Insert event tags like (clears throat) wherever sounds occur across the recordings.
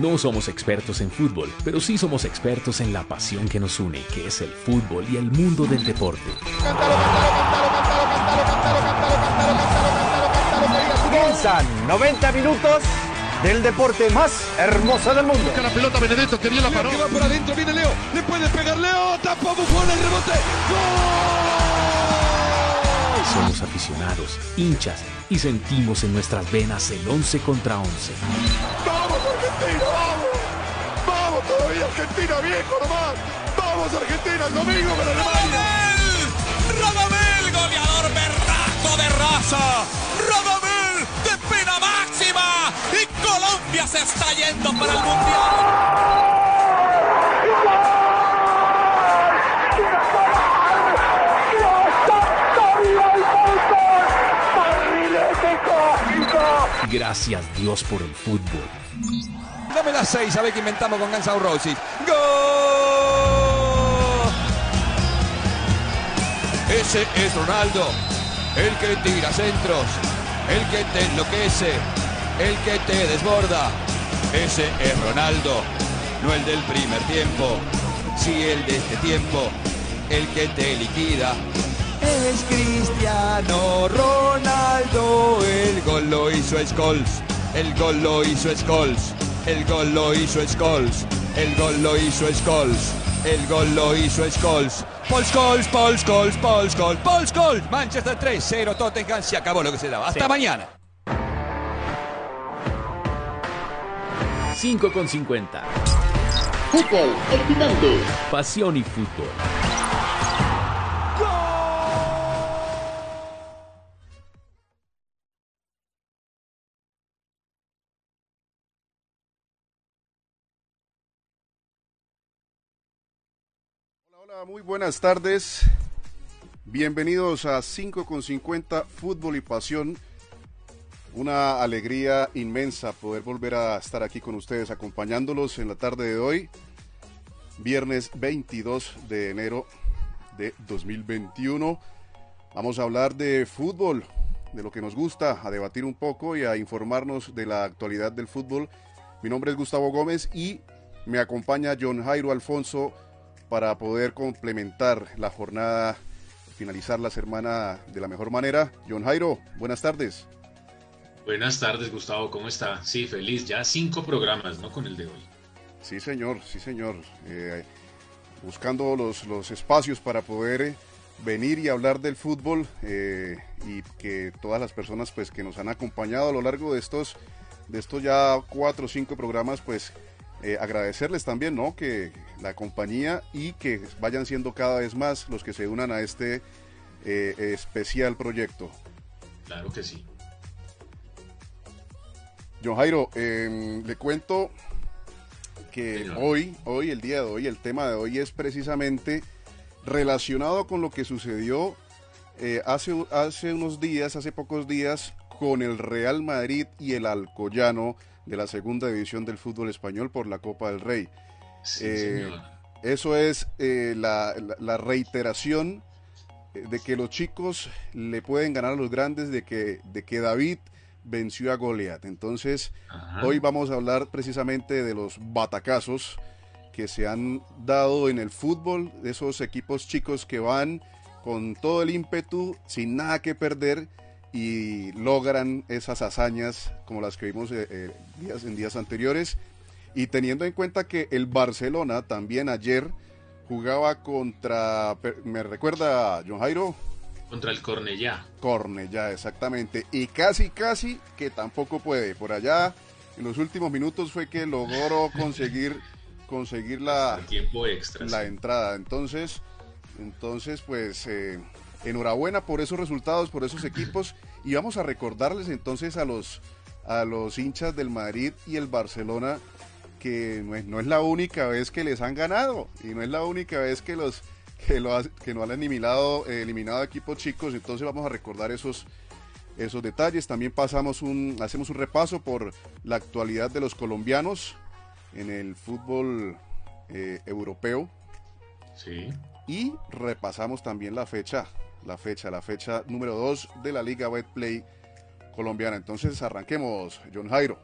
No somos expertos en fútbol, pero sí somos expertos en la pasión que nos une, que es el fútbol y el mundo del deporte. Comienzan 90 minutos del deporte más hermoso del mundo. la pelota Benedetto que bien la paró. Que va por adentro, viene Leo. Le puede pegar Leo. Tapa Buffon el rebote. ¡Gol! Somos aficionados, hinchas y sentimos en nuestras venas el 11 contra 11. ¡Vamos ¡Vamos! ¡Vamos todavía Argentina viejo nomás! ¡Vamos Argentina el domingo para Alemania! ¡Radamel! ¡Goleador berraco de raza! ¡Radamel de pena máxima! ¡Y Colombia se está yendo para el Mundial! Gracias Dios por el fútbol. Dame las seis, a ver qué inventamos con Guns N' Roses. ¡Gol! Ese es Ronaldo, el que tira centros, el que te enloquece, el que te desborda. Ese es Ronaldo, no el del primer tiempo, sí el de este tiempo, el que te liquida. Es Cristiano Ronaldo, el gol lo hizo Scholes, el gol lo hizo Scholes, el gol lo hizo Scholes, el gol lo hizo Scholes, el gol lo hizo Scholes. Paul Scholes, Paul Scholes, Paul Scholes, Paul Scholes. Manchester 3-0, Tottenham, se acabó lo que se daba. Hasta mañana. 5 con 50. Fútbol excitante. Pasión y fútbol. Muy buenas tardes. Bienvenidos a 5 con 50 Fútbol y Pasión. Una alegría inmensa poder volver a estar aquí con ustedes acompañándolos en la tarde de hoy, viernes 22 de enero de 2021. Vamos a hablar de fútbol, de lo que nos gusta, a debatir un poco y a informarnos de la actualidad del fútbol. Mi nombre es Gustavo Gómez y me acompaña John Jairo Alfonso para poder complementar la jornada, finalizar la semana de la mejor manera. John Jairo, buenas tardes. Buenas tardes, Gustavo, ¿cómo está? Sí, feliz, ya cinco programas, ¿no? Con el de hoy. Sí, señor, sí, señor. Eh, buscando los, los espacios para poder eh, venir y hablar del fútbol eh, y que todas las personas pues que nos han acompañado a lo largo de estos, de estos ya cuatro o cinco programas, pues eh, agradecerles también, ¿no? Que la compañía y que vayan siendo cada vez más los que se unan a este eh, especial proyecto. Claro que sí. John Jairo, eh, le cuento que Señor. hoy, hoy, el día de hoy, el tema de hoy es precisamente relacionado con lo que sucedió hace, hace unos días, hace pocos días, con el Real Madrid y el Alcoyano de la segunda división del fútbol español por la Copa del Rey. Sí, Eh. Eso es eh, la, la- la reiteración eh, de que los chicos le pueden ganar a los grandes, de que, de que David venció a Goliat. Entonces, Ajá. hoy vamos a hablar precisamente de los batacazos que se han dado en el fútbol, de esos equipos chicos que van con todo el ímpetu, sin nada que perder y logran esas hazañas como las que vimos eh, eh, días, en días anteriores. Y teniendo en cuenta que el Barcelona también ayer jugaba contra, me recuerda John Jairo, Contra el Cornellá. Cornellá, exactamente. Y casi, casi que tampoco puede. Por allá, en los últimos minutos fue que logró (laughs) conseguir, conseguir la, El tiempo extra. la sí. entrada. Entonces, entonces pues eh, enhorabuena por esos resultados, por esos equipos. Y vamos a recordarles entonces a los, a los hinchas del Madrid y el Barcelona que no es, no es la única vez que les han ganado y no es la única vez que los que lo que no han eliminado eh, eliminado equipos chicos entonces vamos a recordar esos esos detalles también pasamos un hacemos un repaso por la actualidad de los colombianos en el fútbol eh, europeo Sí. y repasamos también la fecha, la fecha, la fecha número 2 de la Liga Betplay colombiana. Entonces arranquemos, John Jairo.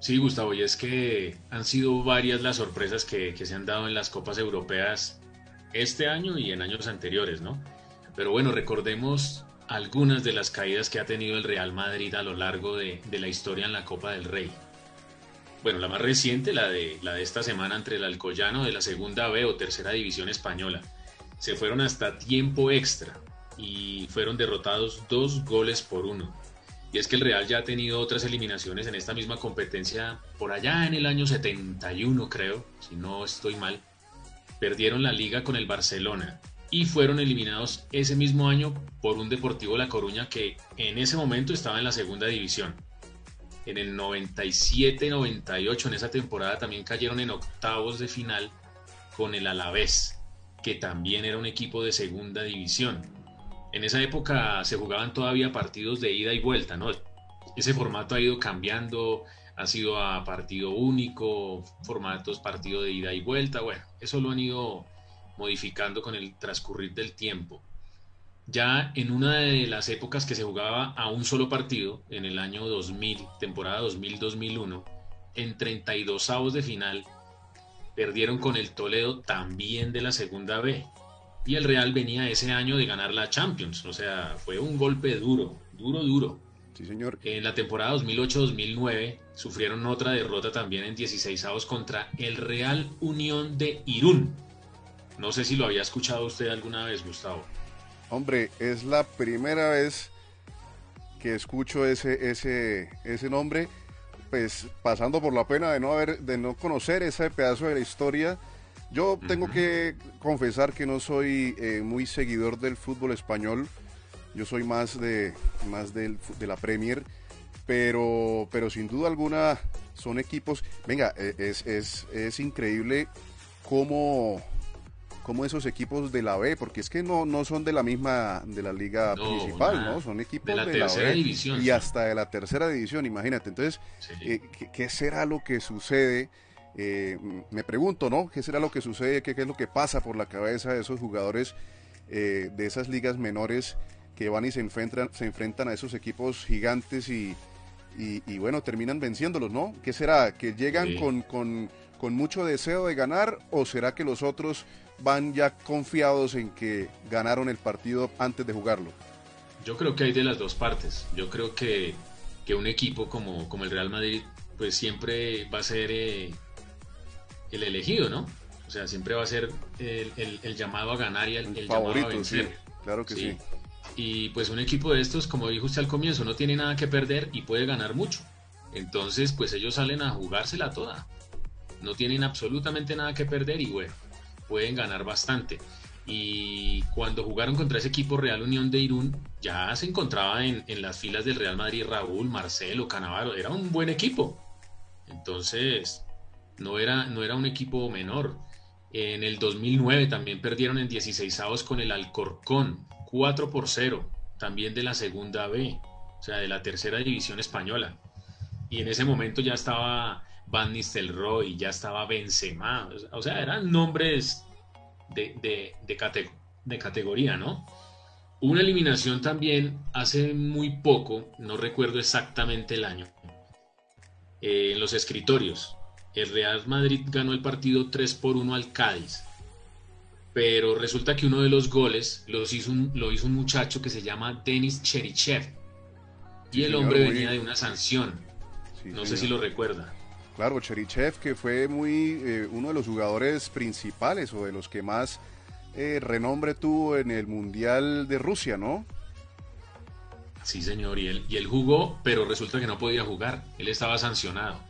Sí, Gustavo, y es que han sido varias las sorpresas que, se han dado en las copas europeas este año y en años anteriores, ¿no? Pero bueno, recordemos algunas de las caídas que ha tenido el Real Madrid a lo largo de, de, la historia en la Copa del Rey. Bueno, la más reciente, la de, la de esta semana entre el Alcoyano de la Segunda B o Tercera División Española. Se fueron hasta tiempo extra y fueron derrotados dos goles por uno. Y es que el Real ya ha tenido otras eliminaciones en esta misma competencia por allá en el año 71, creo, si no estoy mal. Perdieron la liga con el Barcelona y fueron eliminados ese mismo año por un Deportivo La Coruña que en ese momento estaba en la segunda división. En el 97-98, en esa temporada, también cayeron en octavos de final con el Alavés, que también era un equipo de segunda división. En esa época se jugaban todavía partidos de ida y vuelta, ¿no? Ese formato ha ido cambiando, ha sido a partido único, formatos partido de ida y vuelta, bueno, eso lo han ido modificando con el transcurrir del tiempo. Ya en una de las épocas que se jugaba a un solo partido, en el año 2000, temporada 2000-2001, en 32 avos de final, perdieron con el Toledo también de la segunda B. Y el Real venía ese año de ganar la Champions, o sea, fue un golpe duro, duro, duro. Sí, señor. En la temporada 2008-2009 sufrieron otra derrota también en 16 avos contra el Real Unión de Irún. No sé si lo había escuchado usted alguna vez, Gustavo. Hombre, es la primera vez que escucho ese, ese, ese nombre, pues pasando por la pena de no haber, de no conocer ese pedazo de la historia. Yo tengo que confesar que no soy eh, muy seguidor del fútbol español. Yo soy más de más del, de la Premier, pero pero sin duda alguna son equipos. Venga, e, es, es, es increíble cómo como esos equipos de la B, porque es que no, no son de la misma, de la liga No, principal, nada. ¿no? Son equipos De la de, B división, y sí. hasta de la tercera división, imagínate. Entonces, Sí. eh, ¿qué, qué será lo que sucede? Eh, me pregunto, ¿no? ¿Qué será lo que sucede? ¿Qué, qué es lo que pasa por la cabeza de esos jugadores eh, de esas ligas menores que van y se enfrentan, se enfrentan a esos equipos gigantes y, y, y, bueno, terminan venciéndolos, ¿no? ¿Qué será? ¿Que llegan Sí. con, con, con mucho deseo de ganar o será que los otros van ya confiados en que ganaron el partido antes de jugarlo? Yo creo que hay de las dos partes. Yo creo que, que un equipo como, como el Real Madrid, pues siempre va a ser eh, el elegido, ¿no? O sea, siempre va a ser el, el- el llamado a ganar y el, el llamado a Favorito, sí, vencer. claro que sí. Y pues un equipo de estos, como dijo usted al comienzo, no tiene nada que perder y puede ganar mucho. Entonces, pues ellos salen a jugársela toda. No tienen absolutamente nada que perder y bueno, pueden ganar bastante. Y cuando jugaron contra ese equipo Real Unión de Irún, ya se encontraba en, en las filas del Real Madrid Raúl, Marcelo, Canavaro. Era un buen equipo. Entonces, no era, no era un equipo menor. En el 2009 también perdieron en 16 avos con el Alcorcón, 4 por 0, también de la segunda B, o sea, de la tercera división española. Y en ese momento ya estaba Van Nistelrooy, ya estaba Benzema, o sea, eran nombres de, de, de, cate- de categoría, ¿no? Una eliminación también hace muy poco, no recuerdo exactamente el año, eh, en los escritorios. El Real Madrid ganó el partido 3 por 1 al Cádiz. Pero resulta que uno de los goles los hizo un- lo hizo un muchacho que se llama Denis Cherichev. Y el hombre venía de una sanción. No sé si lo recuerda. Claro, Cherichev, que fue muy eh, uno de los jugadores principales o de los que más eh, renombre tuvo en el Mundial de Rusia, ¿no? Sí, señor, y él, y él jugó, pero resulta que no podía jugar. Él estaba sancionado.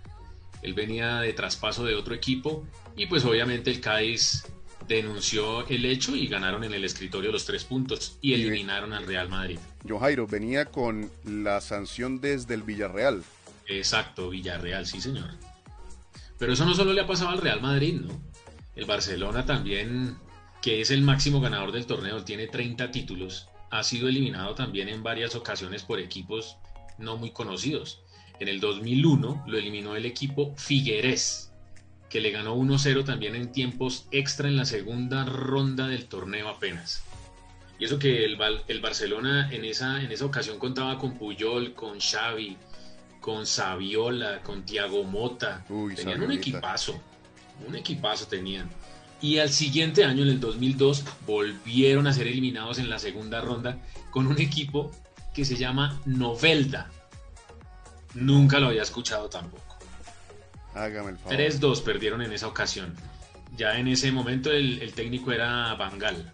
Él venía de traspaso de otro equipo y pues obviamente el Cádiz denunció el hecho y ganaron en el escritorio los tres puntos y eliminaron al Real Madrid. Johairo venía con la sanción desde el Villarreal. Exacto, Villarreal, sí, señor. Pero eso no solo le ha pasado al Real Madrid, ¿no? El Barcelona también, que es el máximo ganador del torneo, tiene 30 títulos, ha sido eliminado también en varias ocasiones por equipos no muy conocidos. En el 2001 lo eliminó el equipo Figueres, que le ganó 1-0 también en tiempos extra en la segunda ronda del torneo apenas. Y eso que el, el Barcelona en esa, en esa ocasión contaba con Puyol, con Xavi, con Saviola, con Tiago Mota. tenían un equipazo, un equipazo tenían. Y al siguiente año, en el 2002, volvieron a ser eliminados en la segunda ronda con un equipo que se llama Novelda. Nunca lo había escuchado tampoco. Hágame el favor. 3-2 perdieron en esa ocasión. Ya en ese momento el, técnico era Bangal.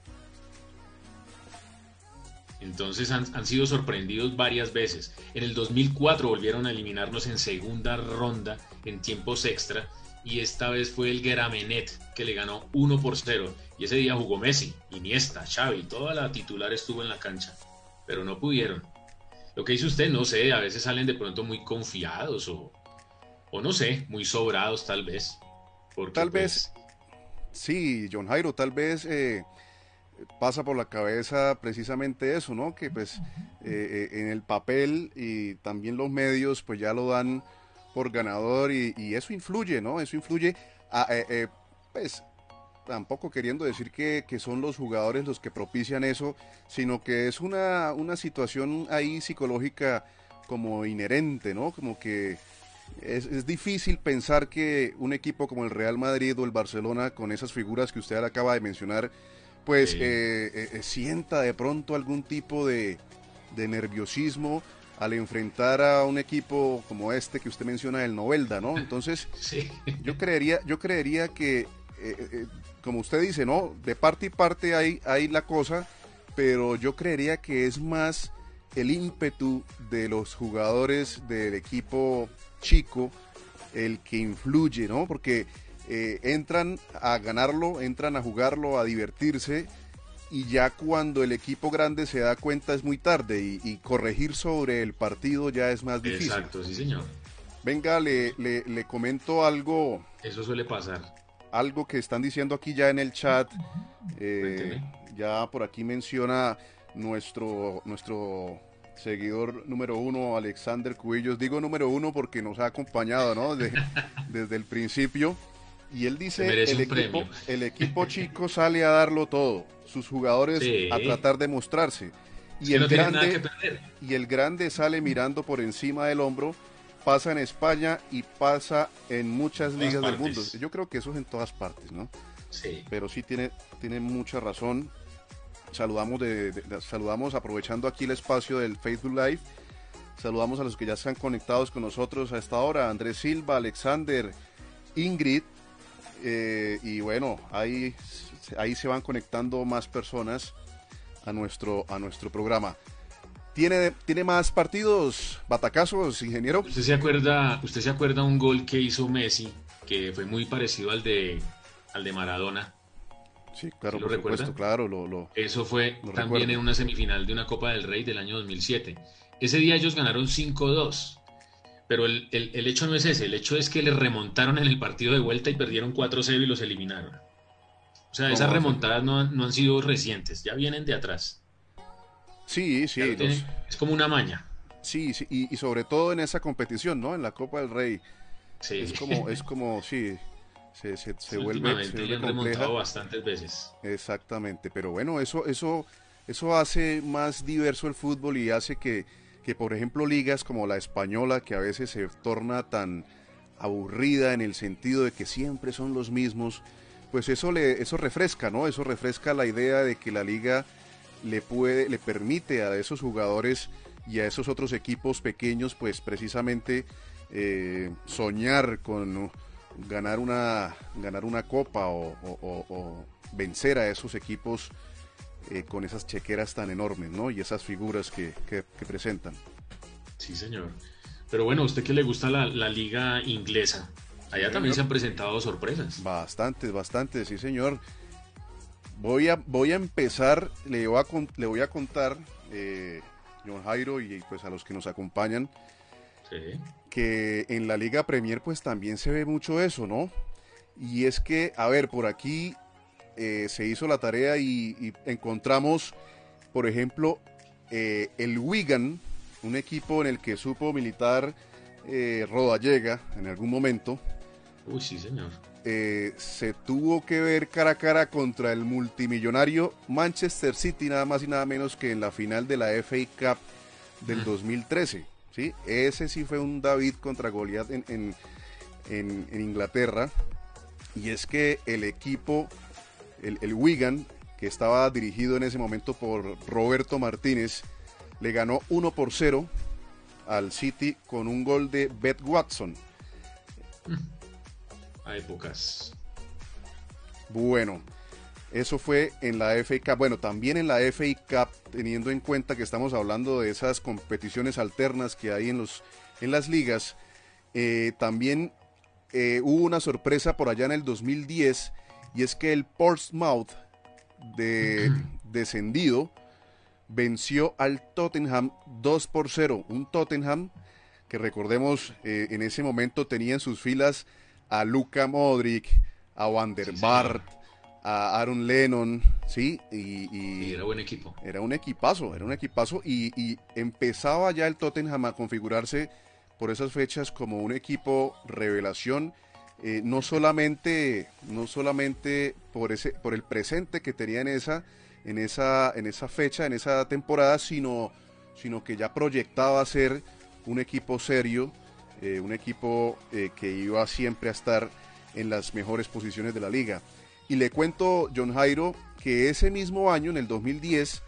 Entonces han, sido sorprendidos varias veces. En el 2004 volvieron a eliminarnos en segunda ronda en tiempos extra y esta vez fue el Geramenet que le ganó 1 por 0 y ese día jugó Messi, Iniesta, Xavi, toda la titular estuvo en la cancha, pero no pudieron. Lo que dice usted, no sé, a veces salen de pronto muy confiados o, o no sé, muy sobrados tal vez. tal vez, pues, sí, John Jairo, tal vez eh, pasa por la cabeza precisamente eso, ¿no? Que pues eh, eh, en el papel y también los medios pues ya lo dan por ganador y, eso influye, ¿no? Eso influye, a, pues tampoco queriendo decir que, son los jugadores los que propician eso, sino que es una, una situación ahí psicológica como inherente, ¿no? Como que es, difícil pensar que un equipo como el Real Madrid o el Barcelona, con esas figuras que usted acaba de mencionar, pues eh, eh, eh, sienta de pronto algún tipo de, nerviosismo al enfrentar a un equipo como este que usted menciona, el Novelda, ¿no? Entonces, (laughs) yo creería, yo creería que, como usted dice, ¿no? De parte y parte hay, hay la cosa, pero yo creería que es más el ímpetu de los jugadores del equipo chico el que influye, ¿no? Porque eh, entran a ganarlo, entran a jugarlo, a divertirse y ya cuando el equipo grande se da cuenta es muy tarde y, corregir sobre el partido ya es más difícil. Exacto, sí señor. Venga, le, le, comento algo. Eso suele pasar. Algo que están diciendo aquí ya en el chat. Eh, ya por aquí menciona nuestro, nuestro seguidor número uno, Alexander Cubillos. Digo número uno porque nos ha acompañado, ¿no? (laughs) Desde, el principio. Y él dice, el equipo, el (laughs) equipo chico sale a darlo todo, sus jugadores a tratar de mostrarse. Y el, grande, y el grande sale mirando por encima del hombro, pasa en España y pasa en muchas ligas del mundo. Yo creo que eso es en todas partes, ¿no? Sí. Pero sí tiene, tiene mucha razón saludamos, de, saludamos aprovechando aquí el espacio del Facebook Live. Saludamos a los que ya están conectados con nosotros a esta hora. Andrés Silva, Alexander, Ingrid. Eh, y bueno, ahí, ahí se van conectando más personas a nuestro, a nuestro programa. ¿Tiene, ¿Tiene más partidos, batacazos, ingeniero? ¿Usted se acuerda, usted se acuerda un gol que hizo Messi, que fue muy parecido al de, al de Maradona? Sí, claro, lo por claro. Lo, Eso fue también en una semifinal de una Copa del Rey del año 2007. Ese día ellos ganaron 5-2. Pero el, hecho no es ese, el hecho es que les remontaron en el partido de vuelta y perdieron 4-0 y los eliminaron. O sea, esas remontadas no han, sido recientes, ya vienen de atrás. Sí, sí. es como una maña. Sí, sí y, sobre todo en esa competición, ¿no? En la Copa del Rey. Sí. Es como, es como, sí, se, se, vuelve, se remontado bastantes veces. Exactamente, pero bueno, eso, eso, eso hace más diverso el fútbol y hace que, que, por ejemplo, ligas como la española, que a veces se torna tan aburrida en el sentido de que siempre son los mismos, pues eso le, eso refresca, ¿no? Eso refresca la idea de que la liga le puede, le permite a esos jugadores y a esos otros equipos pequeños, pues precisamente eh, soñar con ganar una, ganar una copa o, vencer a esos equipos eh, con esas chequeras tan enormes, ¿no? Y esas figuras que, presentan. Sí, señor. Pero bueno, ¿a usted que le gusta la, liga inglesa? Allá también se han presentado sorpresas. Bastantes, bastantes, sí, señor. Voy a, voy a empezar, le voy a, le voy a contar, eh, John Jairo, y pues a los que nos acompañan, que en la Liga Premier pues también se ve mucho eso, ¿no? Y es que, a ver, por aquí eh, se hizo la tarea y, encontramos, por ejemplo, eh, el Wigan, un equipo en el que supo militar eh, Rodallega en algún momento. Uy, sí, señor. se tuvo que ver cara a cara contra el multimillonario Manchester City, nada más y nada menos que en la final de la FA Cup del 2013. ¿sí? Ese sí fue un David contra Goliat en, en, en, en Inglaterra. Y es que el equipo, el, el Wigan, que estaba dirigido en ese momento por Roberto Martínez, le ganó 1 por 0 al City con un gol de Beth Watson. (laughs) A épocas. Bueno, eso fue en la FA Cup. Bueno, también en la FA Cup, teniendo en cuenta que estamos hablando de esas competiciones alternas que hay en, los, en las ligas, eh, también eh, hubo una sorpresa por allá en el 2010 y es que el Portsmouth de (clears throat) descendido venció al Tottenham 2 por 0. Un Tottenham que recordemos eh, en ese momento tenía en sus filas a Luka Modric, a Van der Sí, Vaart, a Aaron Lennon, ¿sí? Y, y Y era buen equipo. era un equipazo, era un equipazo y, y empezaba ya el Tottenham a configurarse por esas fechas como un equipo revelación, eh, no solamente, no solamente por ese, por el presente que tenía en esa, en esa, en esa fecha, en esa temporada, sino, sino que ya proyectaba ser un equipo serio, eh, un equipo eh, que iba siempre a estar en las mejores posiciones de la liga. Y le cuento, John Jairo, que ese mismo año, en el 2010,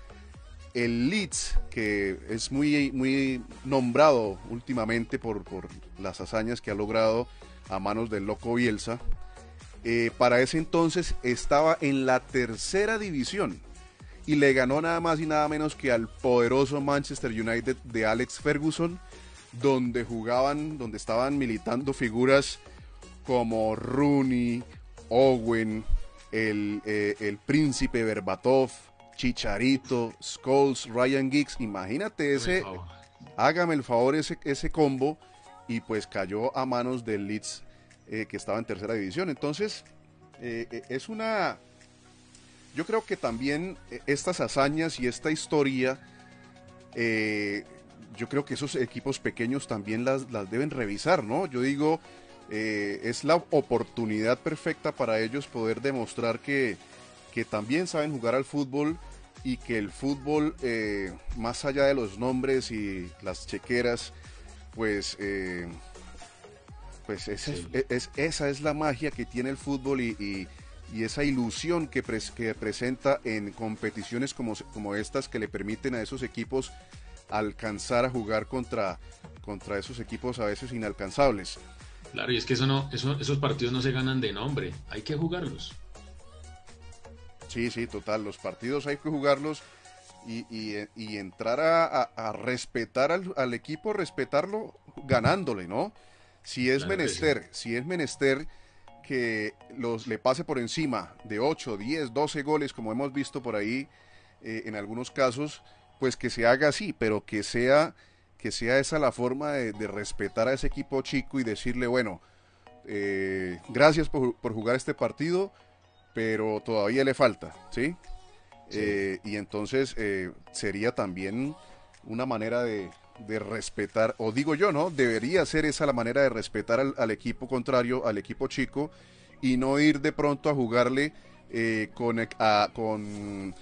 el Leeds, que es muy, muy nombrado últimamente por, por las hazañas que ha logrado a manos del loco Bielsa, eh, para ese entonces estaba en la tercera división y le ganó nada más y nada menos que al poderoso Manchester United de Alex Ferguson, donde jugaban, donde estaban militando figuras como Rooney, Owen, el, eh, el príncipe Berbatov, Chicharito, Scholes, Ryan Giggs. Imagínate ese, hágame el favor ese, ese combo y pues cayó a manos del Leeds eh, que estaba en tercera división. Entonces, eh, eh, es una... Yo creo que también estas hazañas y esta historia, yo creo que esos equipos pequeños también las, las deben revisar, ¿no? Yo digo, es la oportunidad perfecta para ellos poder demostrar que, que también saben jugar al fútbol y que el fútbol, más allá de los nombres y las chequeras, pues, eh, pues Sí. es, es- esa es la magia que tiene el fútbol y, y- y esa ilusión que, pres- que presenta en competiciones como, como estas que le permiten a esos equipos alcanzar a jugar contra, contra esos equipos a veces inalcanzables. Claro, y es que eso no, eso- esos partidos no se ganan de nombre, hay que jugarlos. Sí, sí, total. Los partidos hay que jugarlos y, y- y entrar a, a- a respetar al, al equipo, respetarlo ganándole, ¿no? Si es Claro menester, si es menester que los le pase por encima de 8, 10, 12 goles, como hemos visto por ahí eh, en algunos casos, pues que se haga así, pero que sea, que sea esa la forma de, de respetar a ese equipo chico y decirle, bueno, eh, gracias por, por jugar este partido, pero todavía le falta, ¿sí? Sí. Eh, y entonces eh, sería también una manera de, de respetar, o digo yo, ¿no? Debería ser esa la manera de respetar al, al equipo contrario, al equipo chico, y no ir de pronto a jugarle eh, con, a- con,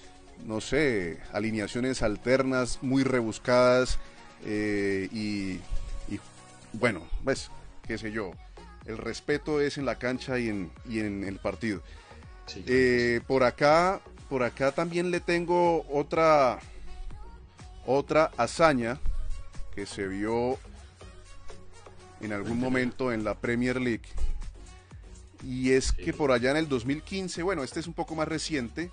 no sé, alineaciones alternas muy rebuscadas y, y, bueno, pues, qué sé yo, el respeto es en la cancha y en, y en el partido. Sí, por acá, por acá también le tengo otra, otra hazaña que se vio en algún momento en la Premier League. Y es que por allá en el 2015, bueno, este es un poco más reciente,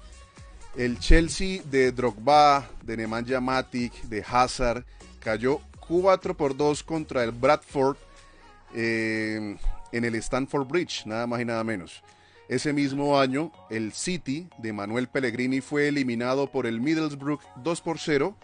el Chelsea de Drogba, de Nemanja Matic, de Hazard, cayó 4 por 2 contra el Bradford eh, en el Stanford Bridge, nada más y nada menos. Ese mismo año, el City de Manuel Pellegrini fue eliminado por el Middlesbrough 2 por 0,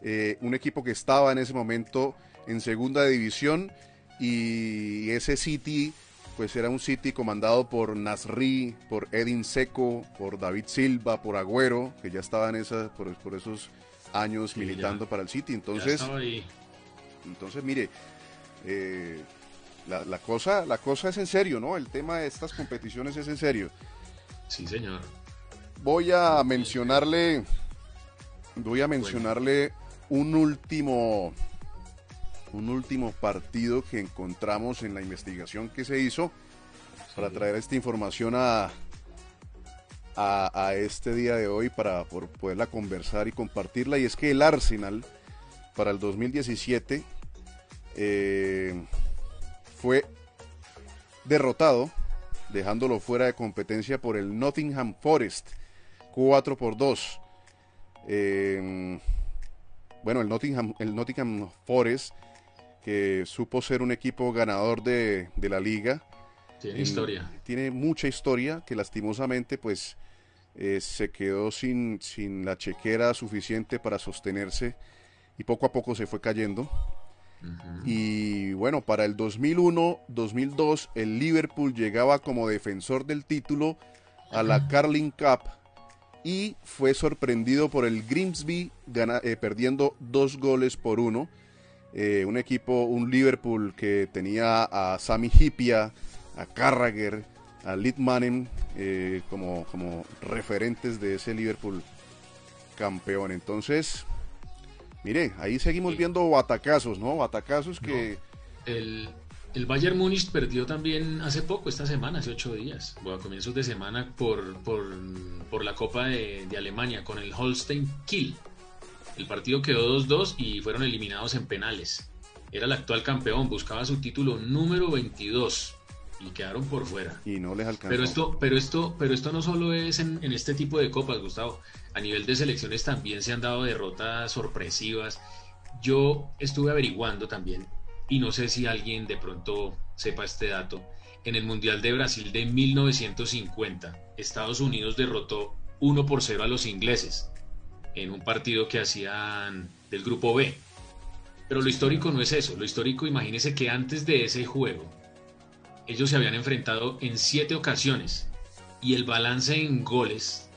eh, un equipo que estaba en ese momento en segunda división y ese City pues era un City comandado por Nasri, por Edin Seco, por David Silva, por Agüero, que ya estaban esas, por, por esos años Sí, militando ya. para el City. Entonces, estaba entonces, mire, eh, la, la cosa, la cosa es en serio, ¿no? El tema de estas competiciones es en serio. Sí, señor. Voy a mencionarle, voy a mencionarle un último, un último partido que encontramos en la investigación que se hizo para traer esta información a, a, este día de hoy para poderla conversar y compartirla. Y es que el Arsenal para el 2017 eh, fue derrotado, dejándolo fuera de competencia por el Nottingham Forest, 4 por 2. Eh, bueno, el Nottingham, el Nottingham Forest, que supo ser un equipo ganador de, la liga. Tiene historia. Tiene mucha historia que lastimosamente pues eh, se quedó sin, sin la chequera suficiente para sostenerse y poco a poco se fue cayendo. Y bueno, para el 2001-2002 el Liverpool llegaba como defensor del título a la Carling Cup y fue sorprendido por el Grimsby eh, perdiendo dos goles por uno. Eh, un equipo, un Liverpool que tenía a Sami Hipia, a Carragher, a Litmanen eh, como, como referentes de ese Liverpool campeón. Entonces, mire, ahí seguimos viendo batacazos, ¿no? Batacazos que... el, el Bayern Múnich perdió también hace poco, esta semana, hace ocho días, o a comienzos de semana, por, por, la Copa de, Alemania con el Holstein Kiel. El partido quedó 2-2 y fueron eliminados en penales. Era el actual campeón, buscaba su título número 22 y quedaron por fuera. Y no les alcanzó. Pero esto, pero esto, pero esto no solo es en, en este tipo de copas, Gustavo. A nivel de selecciones también se han dado derrotas sorpresivas. Yo estuve averiguando también y no sé si alguien de pronto sepa este dato, en el Mundial de Brasil de 1950, Estados Unidos derrotó 1 por 0 a los ingleses en un partido que hacían del grupo B. Pero lo histórico no es eso, lo histórico imagínense que antes de ese juego ellos se habían enfrentado en siete ocasiones y el balance en goles,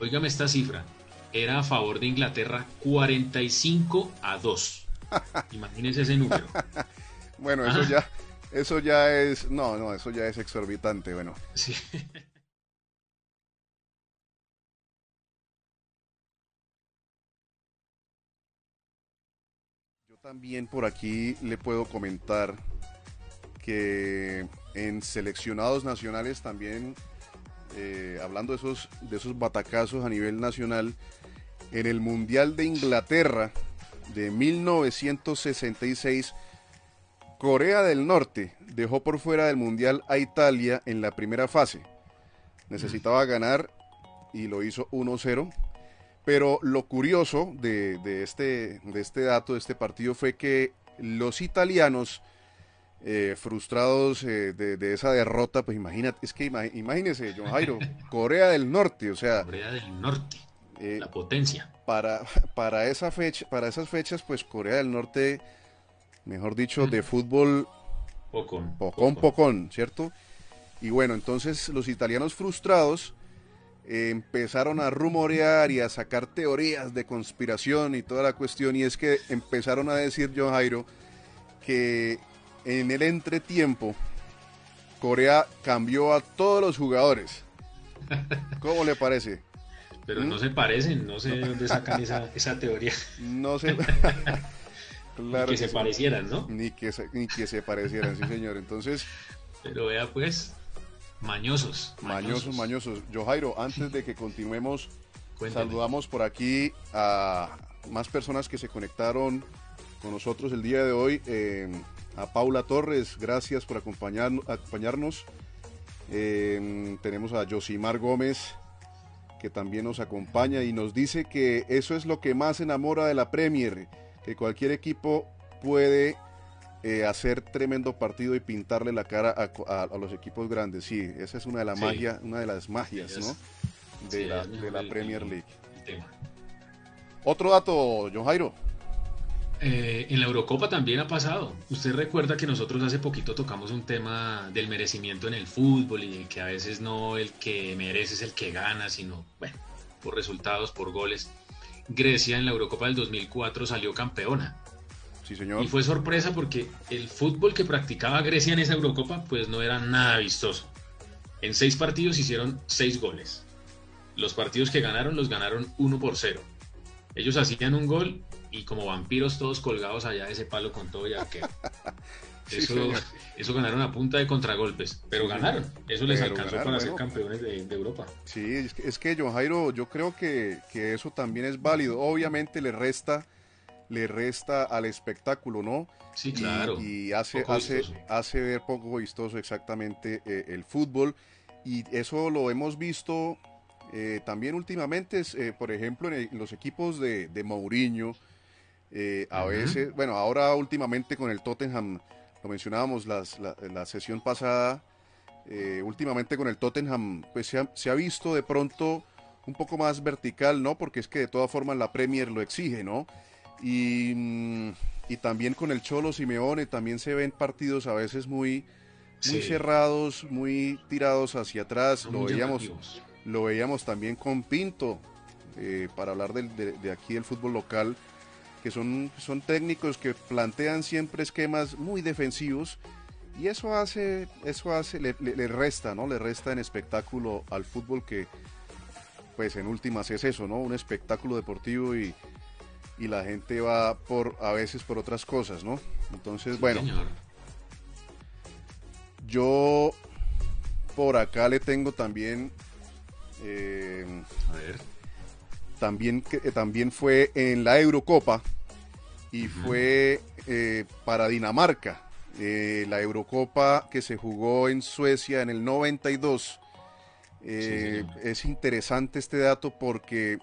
oígame esta cifra, era a favor de Inglaterra 45 a 2. (laughs) Imagínese ese número. (laughs) bueno, eso ya, eso ya es, no, no, eso ya es exorbitante, bueno. Sí. (laughs) Yo también por aquí le puedo comentar que en seleccionados nacionales también, eh, hablando de esos, de esos batacazos a nivel nacional, en el Mundial de Inglaterra, de 1966, Corea del Norte dejó por fuera del Mundial a Italia en la primera fase. Necesitaba ganar y lo hizo 1-0. Pero lo curioso de, este, de este dato, de este partido, fue que los italianos, eh, frustrados eh, de, esa derrota, pues imagínate, es que imagínese, John Jairo, (laughs) Corea del Norte, o sea... Corea del Norte. Eh, la potencia. Para, para, esa fecha, para esas fechas, pues Corea del Norte, mejor dicho, de fútbol pocón, pocón, pocón, ¿cierto? Y bueno, entonces los italianos frustrados empezaron a rumorear y a sacar teorías de conspiración y toda la cuestión, y es que empezaron a decir, John Jairo, que en el entretiempo Corea cambió a todos los jugadores. ¿Cómo le parece? Pero no ¿Mm? se parecen, no sé de dónde sacan esa, esa teoría. No sé. (laughs) (laughs) claro que, se parecieran, ¿no? Ni que se, ni que se parecieran, sí señor. Entonces... Pero vea pues, mañosos. Mañosos, mañosos. Yo Jairo, antes de que continuemos, saludamos por aquí a más personas que se conectaron con nosotros el día de hoy. Eh, a Paula Torres, gracias por acompañarnos. Eh, tenemos a Josimar Gómez, que también nos acompaña y nos dice que eso es lo que más enamora de la Premier, que cualquier equipo puede eh, hacer tremendo partido y pintarle la cara a, los equipos grandes. Sí, esa es una de, la magia, una de las magias ¿no? de, la, de la Premier League. Otro dato, John Jairo. Eh, en la Eurocopa también ha pasado. Usted recuerda que nosotros hace poquito tocamos un tema del merecimiento en el fútbol y que a veces no el que merece es el que gana, sino, bueno, por resultados, por goles. Grecia en la Eurocopa del 2004 salió campeona. Sí, señor. Y fue sorpresa porque el fútbol que practicaba Grecia en esa Eurocopa pues no era nada vistoso. En seis partidos hicieron seis goles. Los partidos que ganaron los ganaron uno por cero. Ellos hacían un gol y como vampiros todos colgados allá de ese palo con todo y arquero. (laughs) Eso, eso ganaron a punta de contragolpes, pero ganaron. Eso les alcanzó para ser campeones de, Europa. Sí, es que, es que John Jairo, yo creo que, que, eso también es válido. Obviamente le resta, le resta al espectáculo, ¿no? Sí, claro. Y, hace, hace, hace ver poco vistoso exactamente eh, el fútbol. Y eso lo hemos visto eh, también últimamente, eh, por ejemplo, en, los equipos de, de Mourinho. A veces, bueno, ahora últimamente con el Tottenham lo mencionábamos la, sesión pasada, eh, últimamente con el Tottenham, pues se ha, visto de pronto un poco más vertical, ¿no? Porque es que de todas formas la Premier lo exige, ¿no? Y, mm, también con el Cholo Simeone también se ven partidos a veces muy, muy cerrados, muy tirados hacia atrás. lo veíamos, lo veíamos también con Pinto, eh, para hablar de, de, aquí del fútbol local que son, son técnicos que plantean siempre esquemas muy defensivos y eso hace, eso hace, le, resta, ¿no? Le resta en espectáculo al fútbol que, pues en últimas es eso, ¿no? Un espectáculo deportivo y, la gente va por, a veces por otras cosas, ¿no? Entonces, bueno. Yo por acá le tengo también. Eh, a ver. También, también fue en la Eurocopa y fue eh, para Dinamarca. Eh, la Eurocopa que se jugó en Suecia en el 92. Eh, es interesante este dato porque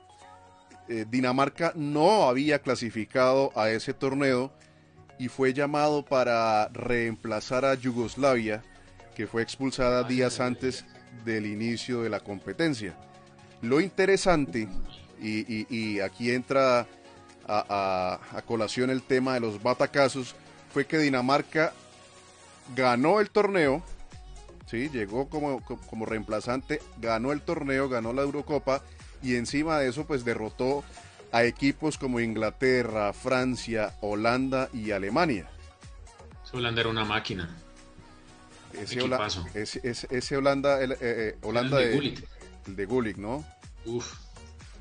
Dinamarca no había clasificado a ese torneo y fue llamado para reemplazar a Yugoslavia, que fue expulsada días antes del inicio de la competencia. Lo interesante, y aquí entra a, colación el tema de los batacazos fue que Dinamarca ganó el torneo, ¿sí? llegó como, como reemplazante, ganó el torneo, ganó la Eurocopa y encima de eso pues derrotó a equipos como Inglaterra, Francia, Holanda y Alemania. Holanda era una máquina. Ese, ese, Holanda, el, eh, eh, Holanda de, Gullit. El de Gullit, ¿no? Uf,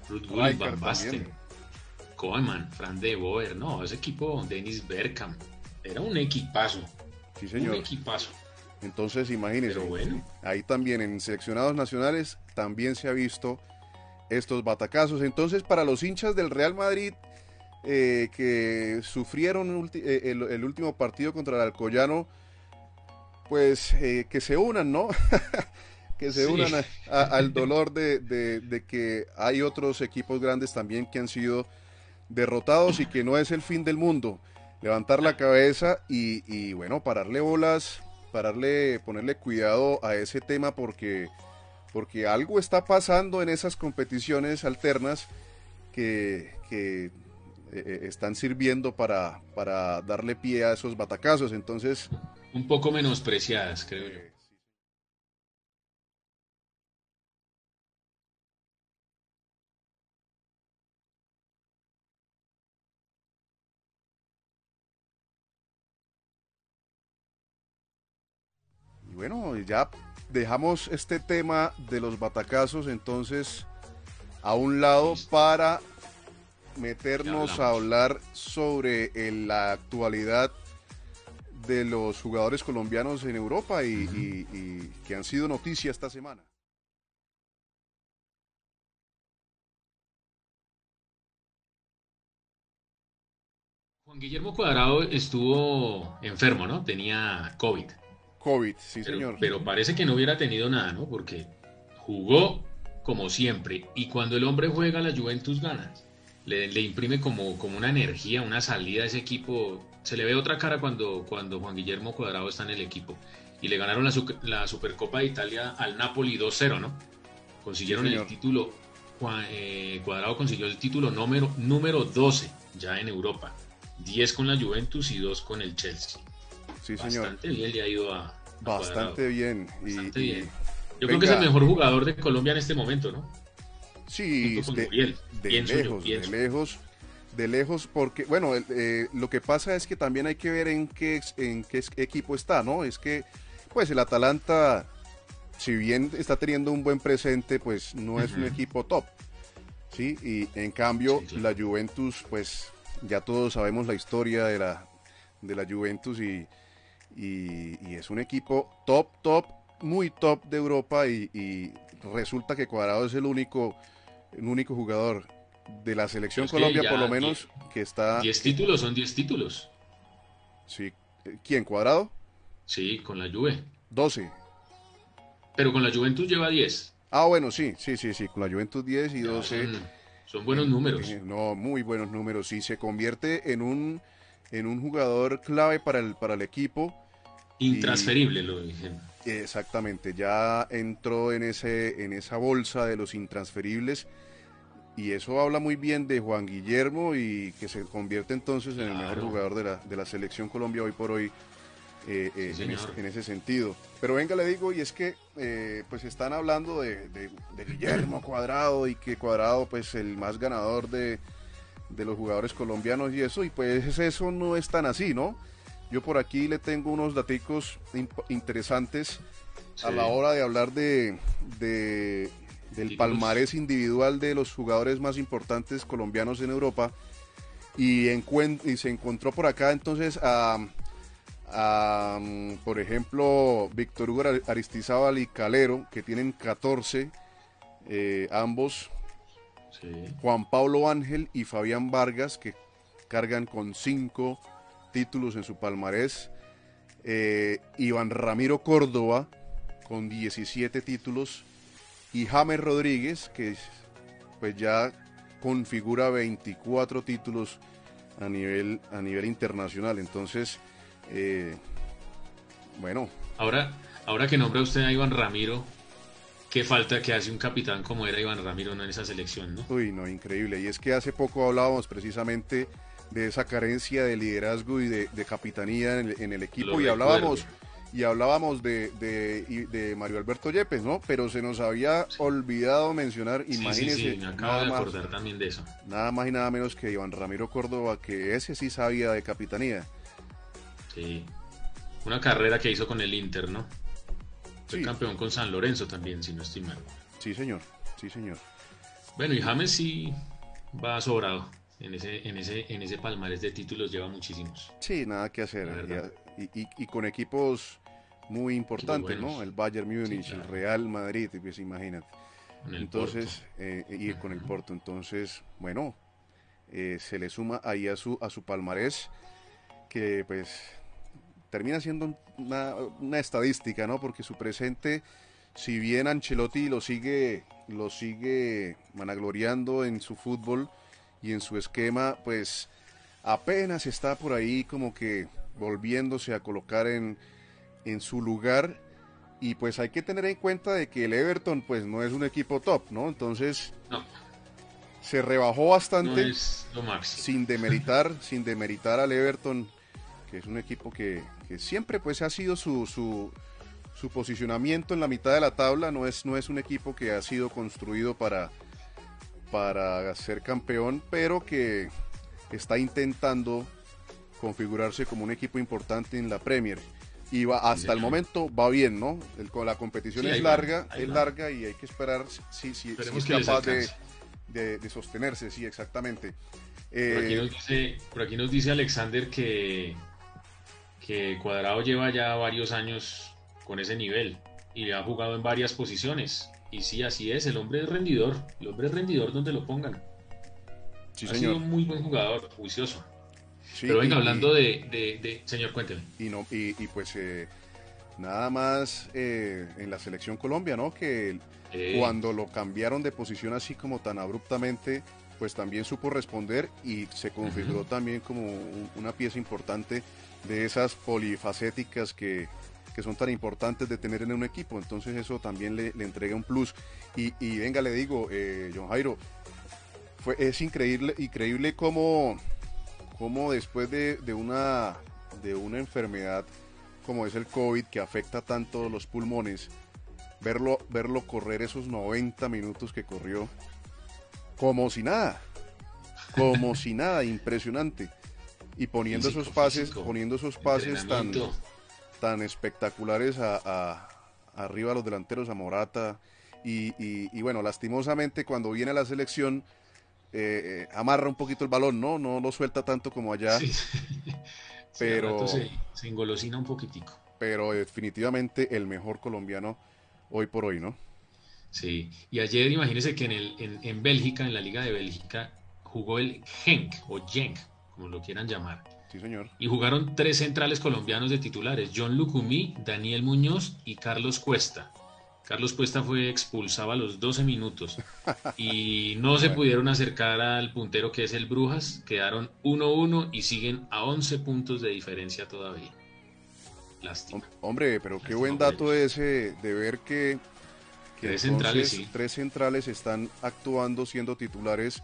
Ruth Gullit, Van Basten. Koeman, Fran de Boer, no, ese equipo, Dennis Bergkamp, era un equipazo. Sí, señor. Un equipazo. Entonces, imagínense, bueno. ahí también en seleccionados nacionales también se ha visto estos batacazos. Entonces, para los hinchas del Real Madrid eh, que sufrieron eh, el, último partido contra el Alcoyano, pues eh, que se unan, ¿no? (laughs) que se unan (laughs) al dolor de, de, que hay otros equipos grandes también que han sido derrotados y que no es el fin del mundo. Levantar la cabeza y, bueno, pararle bolas, pararle, ponerle cuidado a ese tema porque, porque algo está pasando en esas competiciones alternas que, que eh, eh, están sirviendo para, para darle pie a esos batacazos. Entonces... Un poco menospreciadas, creo yo. Bueno, ya dejamos este tema de los batacazos entonces a un lado para meternos a hablar sobre la actualidad de los jugadores colombianos en Europa y, que han sido noticia esta semana. Juan Guillermo Cuadrado estuvo enfermo, ¿no? Tenía COVID. COVID, sí, señor. Pero parece que no hubiera tenido nada, ¿no? Porque jugó como siempre. Y cuando el hombre juega, la Juventus gana. Le, imprime como, como una energía, una salida a ese equipo. Se le ve otra cara cuando, cuando Juan Guillermo Cuadrado está en el equipo. Y le ganaron la, la Supercopa de Italia al Napoli 2-0, ¿no? Consiguieron el título. Eh, Cuadrado consiguió el título número, número 12 ya en Europa. 10 con la Juventus y 2 con el Chelsea. Sí, señor. Bastante bien le ha ido a. Bastante bien. Bastante bien. Yo creo que es el mejor jugador de Colombia en este momento, ¿no? Sí, de, de lejos, de lejos, de lejos, porque, bueno, eh, lo que pasa es que también hay que ver en qué, en qué equipo está, ¿no? Es que, pues, el Atalanta, si bien está teniendo un buen presente, pues no es un equipo top, ¿sí? Y en cambio, la Juventus, pues, ya todos sabemos la historia de la, de la Juventus y, y, y es un equipo top, top, muy top de Europa y, y resulta que Cuadrado es el único, el único jugador de la selección Colombia, por lo menos, que está... 10 títulos son 10 títulos. Sí, ¿quién? ¿Cuadrado? Sí, con la Juve. 12. Pero con la Juventus lleva 10. Ah, bueno, sí, sí, sí, sí, con la Juventus 10 y 12. Son, son buenos números. Eh, no, muy buenos números. Y se convierte en un, en un jugador clave para el, para el equipo. Intransferible, lo dije. Exactamente, ya entró en, ese, en esa bolsa de los intransferibles. Y eso habla muy bien de Juan Guillermo y que se convierte entonces en el mejor jugador de la, de la selección Colombia hoy por hoy eh, eh, Sí, en, ese, en ese sentido. Pero venga, le digo, y es que eh, pues están hablando de, de- de Guillermo Cuadrado y que Cuadrado pues el más ganador de, de los jugadores colombianos y eso, y pues eso no es tan así, ¿no? Yo por aquí le tengo unos daticos interesantes a la hora de hablar de, de- del palmarés individual de los jugadores más importantes colombianos en Europa. Y, se encontró por acá entonces a, a, mm, por ejemplo, Víctor Hugo Ar- Aristizábal y Calero, que tienen 14, eh, ambos, Sí. Juan Pablo Ángel y Fabián Vargas, que cargan con 5 títulos en su palmarés, eh, Iván Ramiro Córdoba, con 17 títulos, y James Rodríguez, que pues ya configura 24 títulos a nivel, a nivel internacional. Entonces, eh, bueno, Ahora, ahora que nombra usted a Iván Ramiro, qué falta que hace un capitán como era Iván Ramiro en esa selección, ¿no? Uy, no, increíble. Y es que hace poco hablábamos precisamente de esa carencia de liderazgo y de, de capitanía en el, en el equipo Lo y hablábamos y hablábamos de, de, Mario Alberto Yepes, ¿no? Pero se nos había olvidado mencionar, Sí, imagínense, sí, me acabo nada, de más, acordar también de eso. nada más y nada menos que Iván Ramiro Córdoba, que ese sí sabía de capitanía. Sí. Una carrera que hizo con el Inter, ¿no? Fue campeón con San Lorenzo también, si no estoy mal. Sí, señor, sí, señor. Bueno, y James sí va sobrado. En ese, en ese, en ese palmarés de títulos lleva muchísimos. Sí, nada que hacer. Y, y- y con equipos muy importantes, buenos. ¿no? El Bayern Múnich, claro. el Real Madrid, pues imagínate. Con el Entonces, eh, y con el Porto. Entonces, bueno, eh, se le suma ahí a su, a su palmarés, que pues termina siendo una, una estadística, ¿no? Porque su presente, si bien Ancelotti lo sigue, lo sigue managloriando en su fútbol y en su esquema, pues apenas está por ahí como que volviéndose a colocar en, en su lugar y pues hay que tener en cuenta de que el Everton pues no es un equipo top, ¿no? Entonces No, se rebajó no bastante es lo máximo. sin demeritar, (laughs) sin demeritar al Everton, que es un equipo que, que siempre pues ha sido su, su, su posicionamiento en la mitad de la tabla, no es, no es un equipo que ha sido construido para, para ser campeón, pero que está intentando configurarse como un equipo importante en la Premier. Y va, hasta el momento va bien, ¿no? El- la competición Sí, es va, larga, es va. larga y hay que esperar si, si, si Esperemos es capaz de, alcance. de- de sostenerse, sí, exactamente. Por aquí, Eh, nos dice, por aquí nos dice Alexander que, que Cuadrado lleva ya varios años con ese nivel y ha jugado en varias posiciones. Y sí, así es, el hombre es rendidor, el hombre es rendidor donde lo pongan. sí, ha señor. sido un muy buen jugador, juicioso. Sí, Pero venga, y- hablando de, de- de- Señor, cuénteme. y no y, y pues eh, nada más eh, en la selección Colombia no que Eh, cuando lo cambiaron de posición así como tan abruptamente pues también supo responder y se configuró también como un- una pieza importante de esas polifacéticas que, que son tan importantes de tener en un equipo entonces eso también le, le entrega un plus y, y venga le digo eh, John Jairo fue, es increíble increíble cómo, cómo después de, de una de una enfermedad como es el COVID que afecta tanto los pulmones, verlo, verlo correr esos 90 minutos que corrió como si nada, como si nada, impresionante. Y poniendo Físico, esos pases, físico, poniendo esos pases tan. Tan espectaculares a, a- arriba a los delanteros, a Morata. Y, y- y bueno, lastimosamente cuando viene a la selección, eh, amarra un poquito el balón, ¿no? No lo suelta tanto como allá. Sí. (laughs) pero se, se engolosina un poquitico. Pero definitivamente el mejor colombiano hoy por hoy, ¿no? Sí, y ayer imagínense que en, el, en, en Bélgica, en la Liga de Bélgica, jugó el Genk o Genk, como lo quieran llamar. Sí, señor. Y jugaron tres centrales colombianos de titulares, John Lucumí, Daniel Muñoz y Carlos Cuesta. Carlos Cuesta fue expulsado a los 12 minutos y no se pudieron acercar al puntero que es el Brujas, quedaron 1-1 y siguen a 11 puntos de diferencia todavía. Lástima. Hombre, pero qué Lástima buen dato ese de ver que, que Tres entonces centrales, sí. tres centrales están actuando siendo titulares.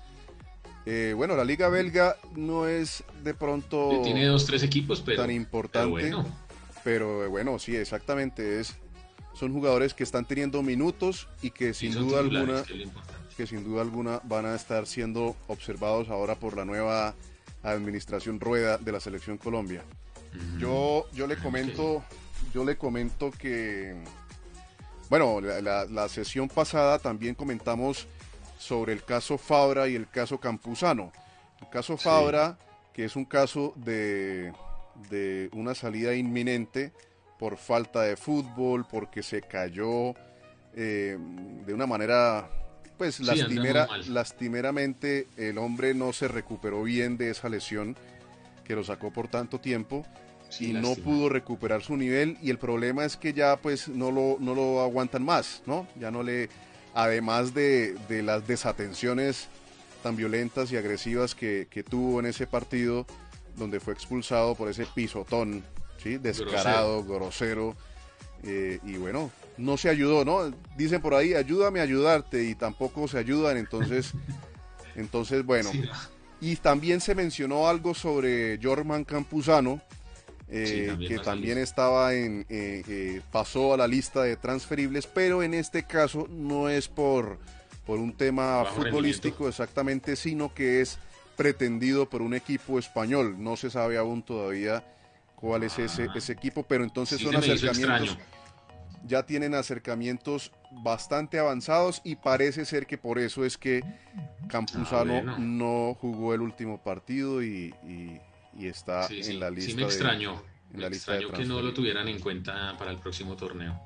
Eh, bueno, la liga belga no es de pronto Tiene dos, tres equipos, pero, tan importante, pero pero bueno, sí, exactamente es son jugadores que están teniendo minutos y que sin duda alguna que sin duda alguna van a estar siendo observados ahora por la nueva administración rueda de la selección Colombia. Yo, yo le comento, yo le comento que, bueno, la, la- la sesión pasada también comentamos sobre el caso Fabra y el caso Campuzano. El caso Sí. Fabra, que es un caso de, de una salida inminente por falta de fútbol, porque se cayó eh, de una manera, pues Sí, lastimera, lastimeramente el hombre no se recuperó bien de esa lesión que lo sacó por tanto tiempo Sí, y no pudo recuperar su nivel y el problema es que ya pues no lo, no lo aguantan más, ¿no? Ya no le, además de, de las desatenciones tan violentas y agresivas que, que tuvo en ese partido donde fue expulsado por ese pisotón, ¿sí? Descarado, grosero, eh, y bueno, no se ayudó, ¿no? Dicen por ahí, ayúdame a ayudarte y tampoco se ayudan, entonces, (laughs) entonces bueno. Sí, Y también se mencionó algo sobre Jorman Campuzano, eh, Sí, también que también estaba en, eh, eh, pasó a la lista de transferibles, pero en este caso no es por, por un tema Bajo futbolístico exactamente, sino que es pretendido por un equipo español. No se sabe aún todavía cuál es ese, Ah. ese equipo, pero entonces Sí son acercamientos ya tienen acercamientos bastante avanzados y parece ser que por eso es que Campuzano Ah, bueno. no jugó el último partido y, y- y está Sí, sí, en la lista sí me de- extrañó. en me la lista de extrañó que no lo tuvieran en cuenta para el próximo torneo.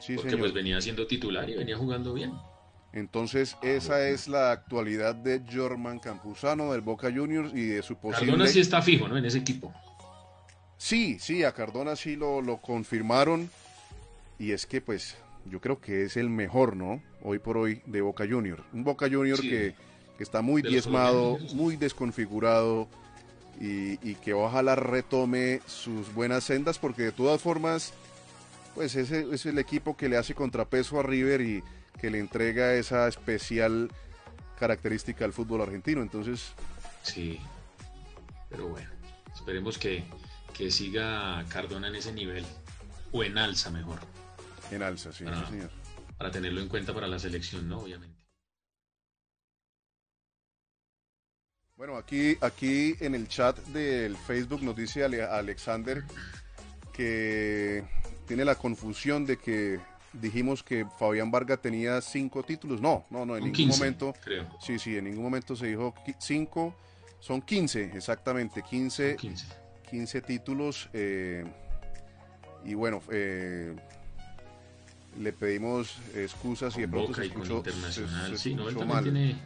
Sí, porque señor. pues venía siendo titular y venía jugando bien. Entonces esa es la actualidad de Jorman Campuzano del Boca Juniors y de su posible Cardona sí está fijo, ¿no? En ese equipo. Sí, sí, a Cardona sí lo, lo confirmaron. Y es que, pues, yo creo que es el mejor, ¿no? Hoy por hoy de Boca Junior. Un Boca Junior Sí. que, que está muy De diezmado, muy desconfigurado. Y, y que ojalá retome sus buenas sendas, porque de todas formas, pues ese es el equipo que le hace contrapeso a River y que le entrega esa especial característica al fútbol argentino. Entonces, Sí. Pero bueno, esperemos que, que siga Cardona en ese nivel. O en alza mejor. en alza, sí, Ah. sí, señor. Para tenerlo en cuenta para la selección, ¿no? Obviamente. Bueno, aquí, aquí en el chat del Facebook nos dice Ale- Alexander que tiene la confusión de que dijimos que Fabián Vargas tenía cinco títulos. No, no, no, en ningún 15, momento. creo. Sí, sí, en ningún momento se dijo cinco. Son 15, exactamente, 15, 15. 15 títulos. eh, y bueno, eh, le pedimos excusas y de pronto Boca se y con escuchó, Internacional. se- se sí, no, él escuchó también mal. tiene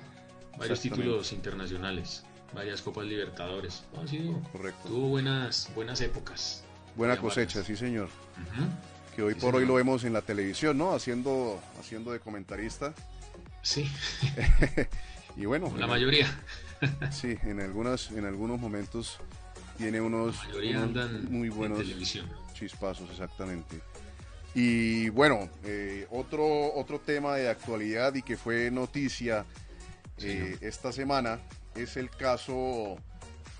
varios títulos internacionales, varias Copas Libertadores. Ha sido- Correcto. tuvo buenas, buenas épocas. Buena cosecha, sí, señor. Que hoy Sí, por hoy lo vemos en la televisión, ¿no? Haciendo, haciendo de comentarista. Sí, (laughs) Y bueno, la en- mayoría. sí, en algunas, en algunos momentos tiene unos, La mayoría unos andan muy en buenos televisión. chispazos, exactamente. Y bueno, eh, otro, otro tema de actualidad y que fue noticia eh, esta semana es el caso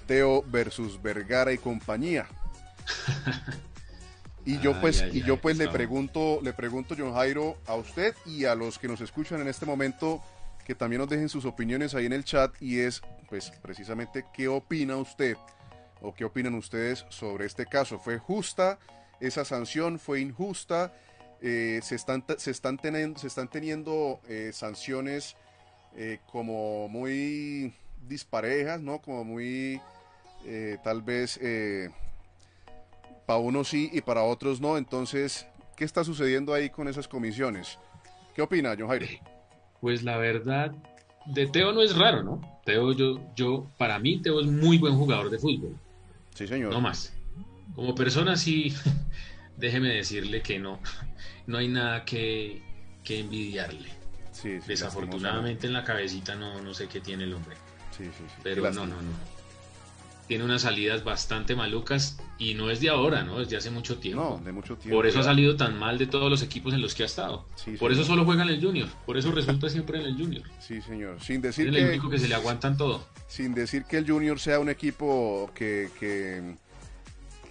Teo versus Vergara y compañía. (laughs) Y yo pues, ay, y yo ay, pues le pregunto, le pregunto, John Jairo, a usted y a los que nos escuchan en este momento, que también nos dejen sus opiniones ahí en el chat, y es, pues, precisamente, ¿qué opina usted? ¿O qué opinan ustedes sobre este caso? ¿Fue justa esa sanción? ¿Fue injusta? Eh, se, están, se, están teniendo, se están teniendo eh, sanciones eh, como muy disparejas, ¿no? Como muy, eh, tal vez, eh, para unos sí y para otros no. Entonces, ¿qué está sucediendo ahí con esas comisiones? ¿Qué opina, John Jairo? Pues la verdad, de Teo no es raro, ¿no? Teo, yo, yo, para mí, Teo es muy buen jugador de fútbol. Sí, señor. No más. Como persona, sí, (laughs) déjeme decirle que no, (laughs) no hay nada que, que envidiarle. Sí, sí, Desafortunadamente en la cabecita no, no sé qué tiene el hombre. Sí, sí, sí. Pero no, no, no. Tiene unas salidas bastante malucas y no es de ahora, ¿no? Es de hace mucho tiempo. No, de mucho tiempo. Por eso ha salido tan mal de todos los equipos en los que ha estado. Sí, Por eso solo juega en el Junior. Por eso resulta (laughs) siempre en el Junior. Sí, señor. Sin Es decir el que, único que se le aguantan todo. sin decir que el Junior sea un equipo que, que,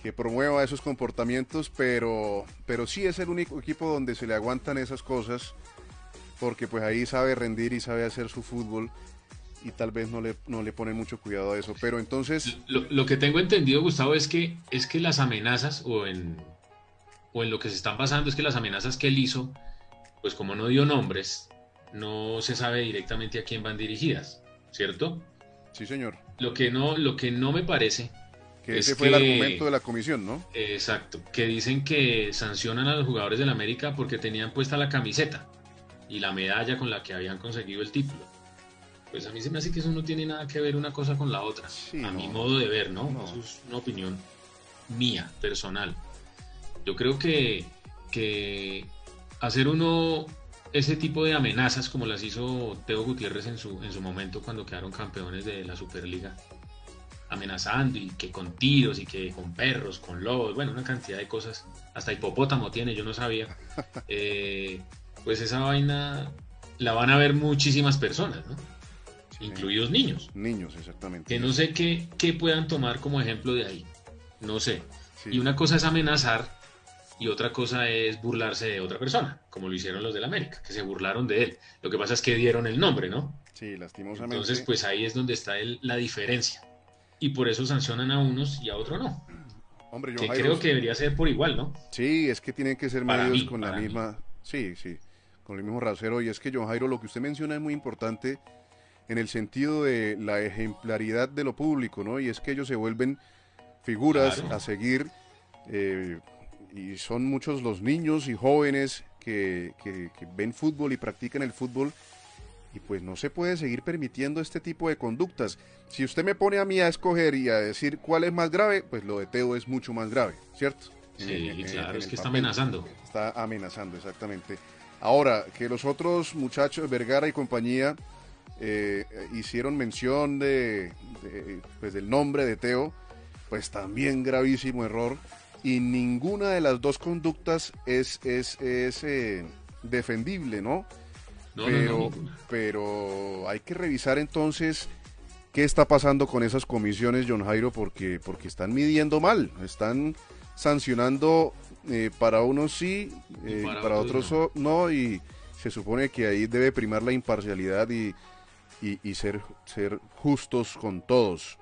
que promueva esos comportamientos, pero, pero sí es el único equipo donde se le aguantan esas cosas, porque pues ahí sabe rendir y sabe hacer su fútbol y tal vez no le, no le ponen mucho cuidado a eso. Pero entonces, Lo, lo que tengo entendido, Gustavo, es que, es que las amenazas o en, o en lo que se están basando es que las amenazas que él hizo, pues como no dio nombres, no se sabe directamente a quién van dirigidas, ¿cierto? sí señor, Lo que no, lo que no me parece, que Es ese fue el argumento de la comisión, ¿no? exacto, que dicen que sancionan a los jugadores del América porque tenían puesta la camiseta y la medalla con la que habían conseguido el título. Pues a mí se me hace que eso no tiene nada que ver una cosa con la otra, Sí, a no. mi modo de ver, ¿no? No. Eso es una opinión mía, personal. Yo creo que, que hacer uno ese tipo de amenazas como las hizo Teo Gutiérrez en su, en su momento cuando quedaron campeones de la Superliga, amenazando y que con tiros y que con perros, con lobos, bueno, una cantidad de cosas, hasta hipopótamo tiene, yo no sabía, (laughs) Eh, pues esa vaina la van a ver muchísimas personas, ¿no? incluidos niños, Niños, exactamente. que no sé qué, qué puedan tomar como ejemplo de ahí, no sé. Sí. Y una cosa es amenazar y otra cosa es burlarse de otra persona, como lo hicieron los del América, que se burlaron de él. Lo que pasa es que dieron el nombre, ¿no? Sí, lastimosamente. Entonces, pues ahí es donde está el- la diferencia. Y por eso sancionan a unos y a otros no. (clears throat) Hombre, John Que Jairo, creo que debería ser por igual, ¿no? Sí, es que tienen que ser medidos mí, con la mí. misma, sí, sí, con el mismo rasero. Y es que John Jairo, lo que usted menciona es muy importante en el sentido de la ejemplaridad de lo público, ¿no? Y es que ellos se vuelven figuras Claro. a seguir eh, y son muchos los niños y jóvenes que, que- que ven fútbol y practican el fútbol y pues no se puede seguir permitiendo este tipo de conductas. Si usted me pone a mí a escoger y a decir cuál es más grave, pues lo de Teo es mucho más grave, ¿cierto? Sí, en- claro, en es que está papel. amenazando. Está amenazando, exactamente. Ahora, que los otros muchachos, Vergara y compañía, eh, hicieron mención de, de, pues, del nombre de Teo, pues también gravísimo error. Y ninguna de las dos conductas es, es, es eh, defendible, ¿no? No, pero, no, pero hay que revisar entonces qué está pasando con esas comisiones, John Jairo, porque, porque están midiendo mal, están sancionando eh, para unos sí eh, y para para, otros no. no, y se supone que ahí debe primar la imparcialidad y, y- ser, ser justos con todos.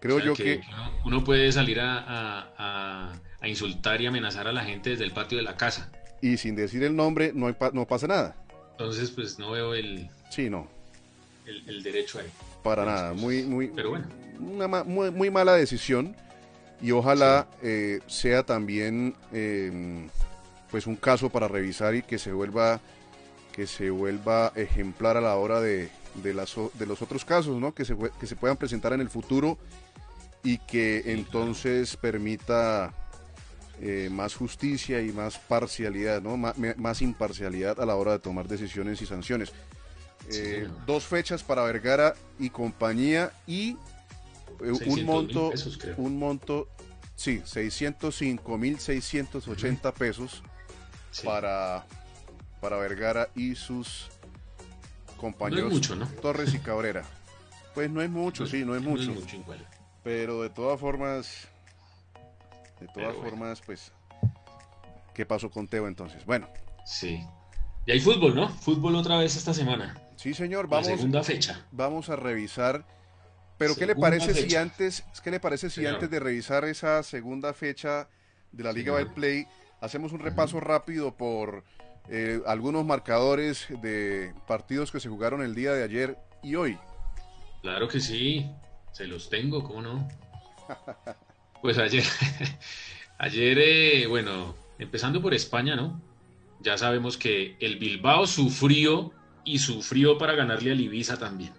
Creo O sea, yo que, uno, uno puede salir a, a- a- a insultar y amenazar a la gente desde el patio de la casa. y sin decir el nombre, no, hay pa- no pasa nada. Entonces, pues no veo el, Sí, no, el- el derecho ahí. para nada. Muy, muy, Pero bueno. una ma- muy, muy mala decisión y ojalá eh, sea también eh, pues un caso para revisar y que se vuelva que se vuelva ejemplar a la hora de, de, las, de los otros casos ¿no? que, se, que se puedan presentar en el futuro y que entonces permita eh, más justicia y más parcialidad, ¿no? Más imparcialidad a la hora de tomar decisiones y sanciones. Sí, Eh, dos fechas para Vergara y compañía y 600 un mil monto, pesos, creo. un monto, sí, 605 mil 680 pesos Sí. para, para Vergara y sus compañeros mucho, ¿no? Torres y (laughs) Cabrera. Pues no es mucho, sí, no es mucho, igual. pero de todas formas, de todas bueno. formas, pues, ¿qué pasó con Teo entonces? Bueno, Sí. Y hay fútbol, ¿no? Fútbol otra vez esta semana. sí señor, La segunda fecha. vamos a revisar. Pero ¿qué le parece si antes, qué le parece si Señor. antes de revisar esa segunda fecha de la Liga Señor. Play hacemos un repaso rápido por eh, algunos marcadores de partidos que se jugaron el día de ayer y hoy. Claro que sí, se los tengo, ¿cómo no? (laughs) Pues ayer, (laughs) ayer, eh, bueno, empezando por España, ¿no? Ya sabemos que el Bilbao sufrió y sufrió para ganarle al Ibiza también.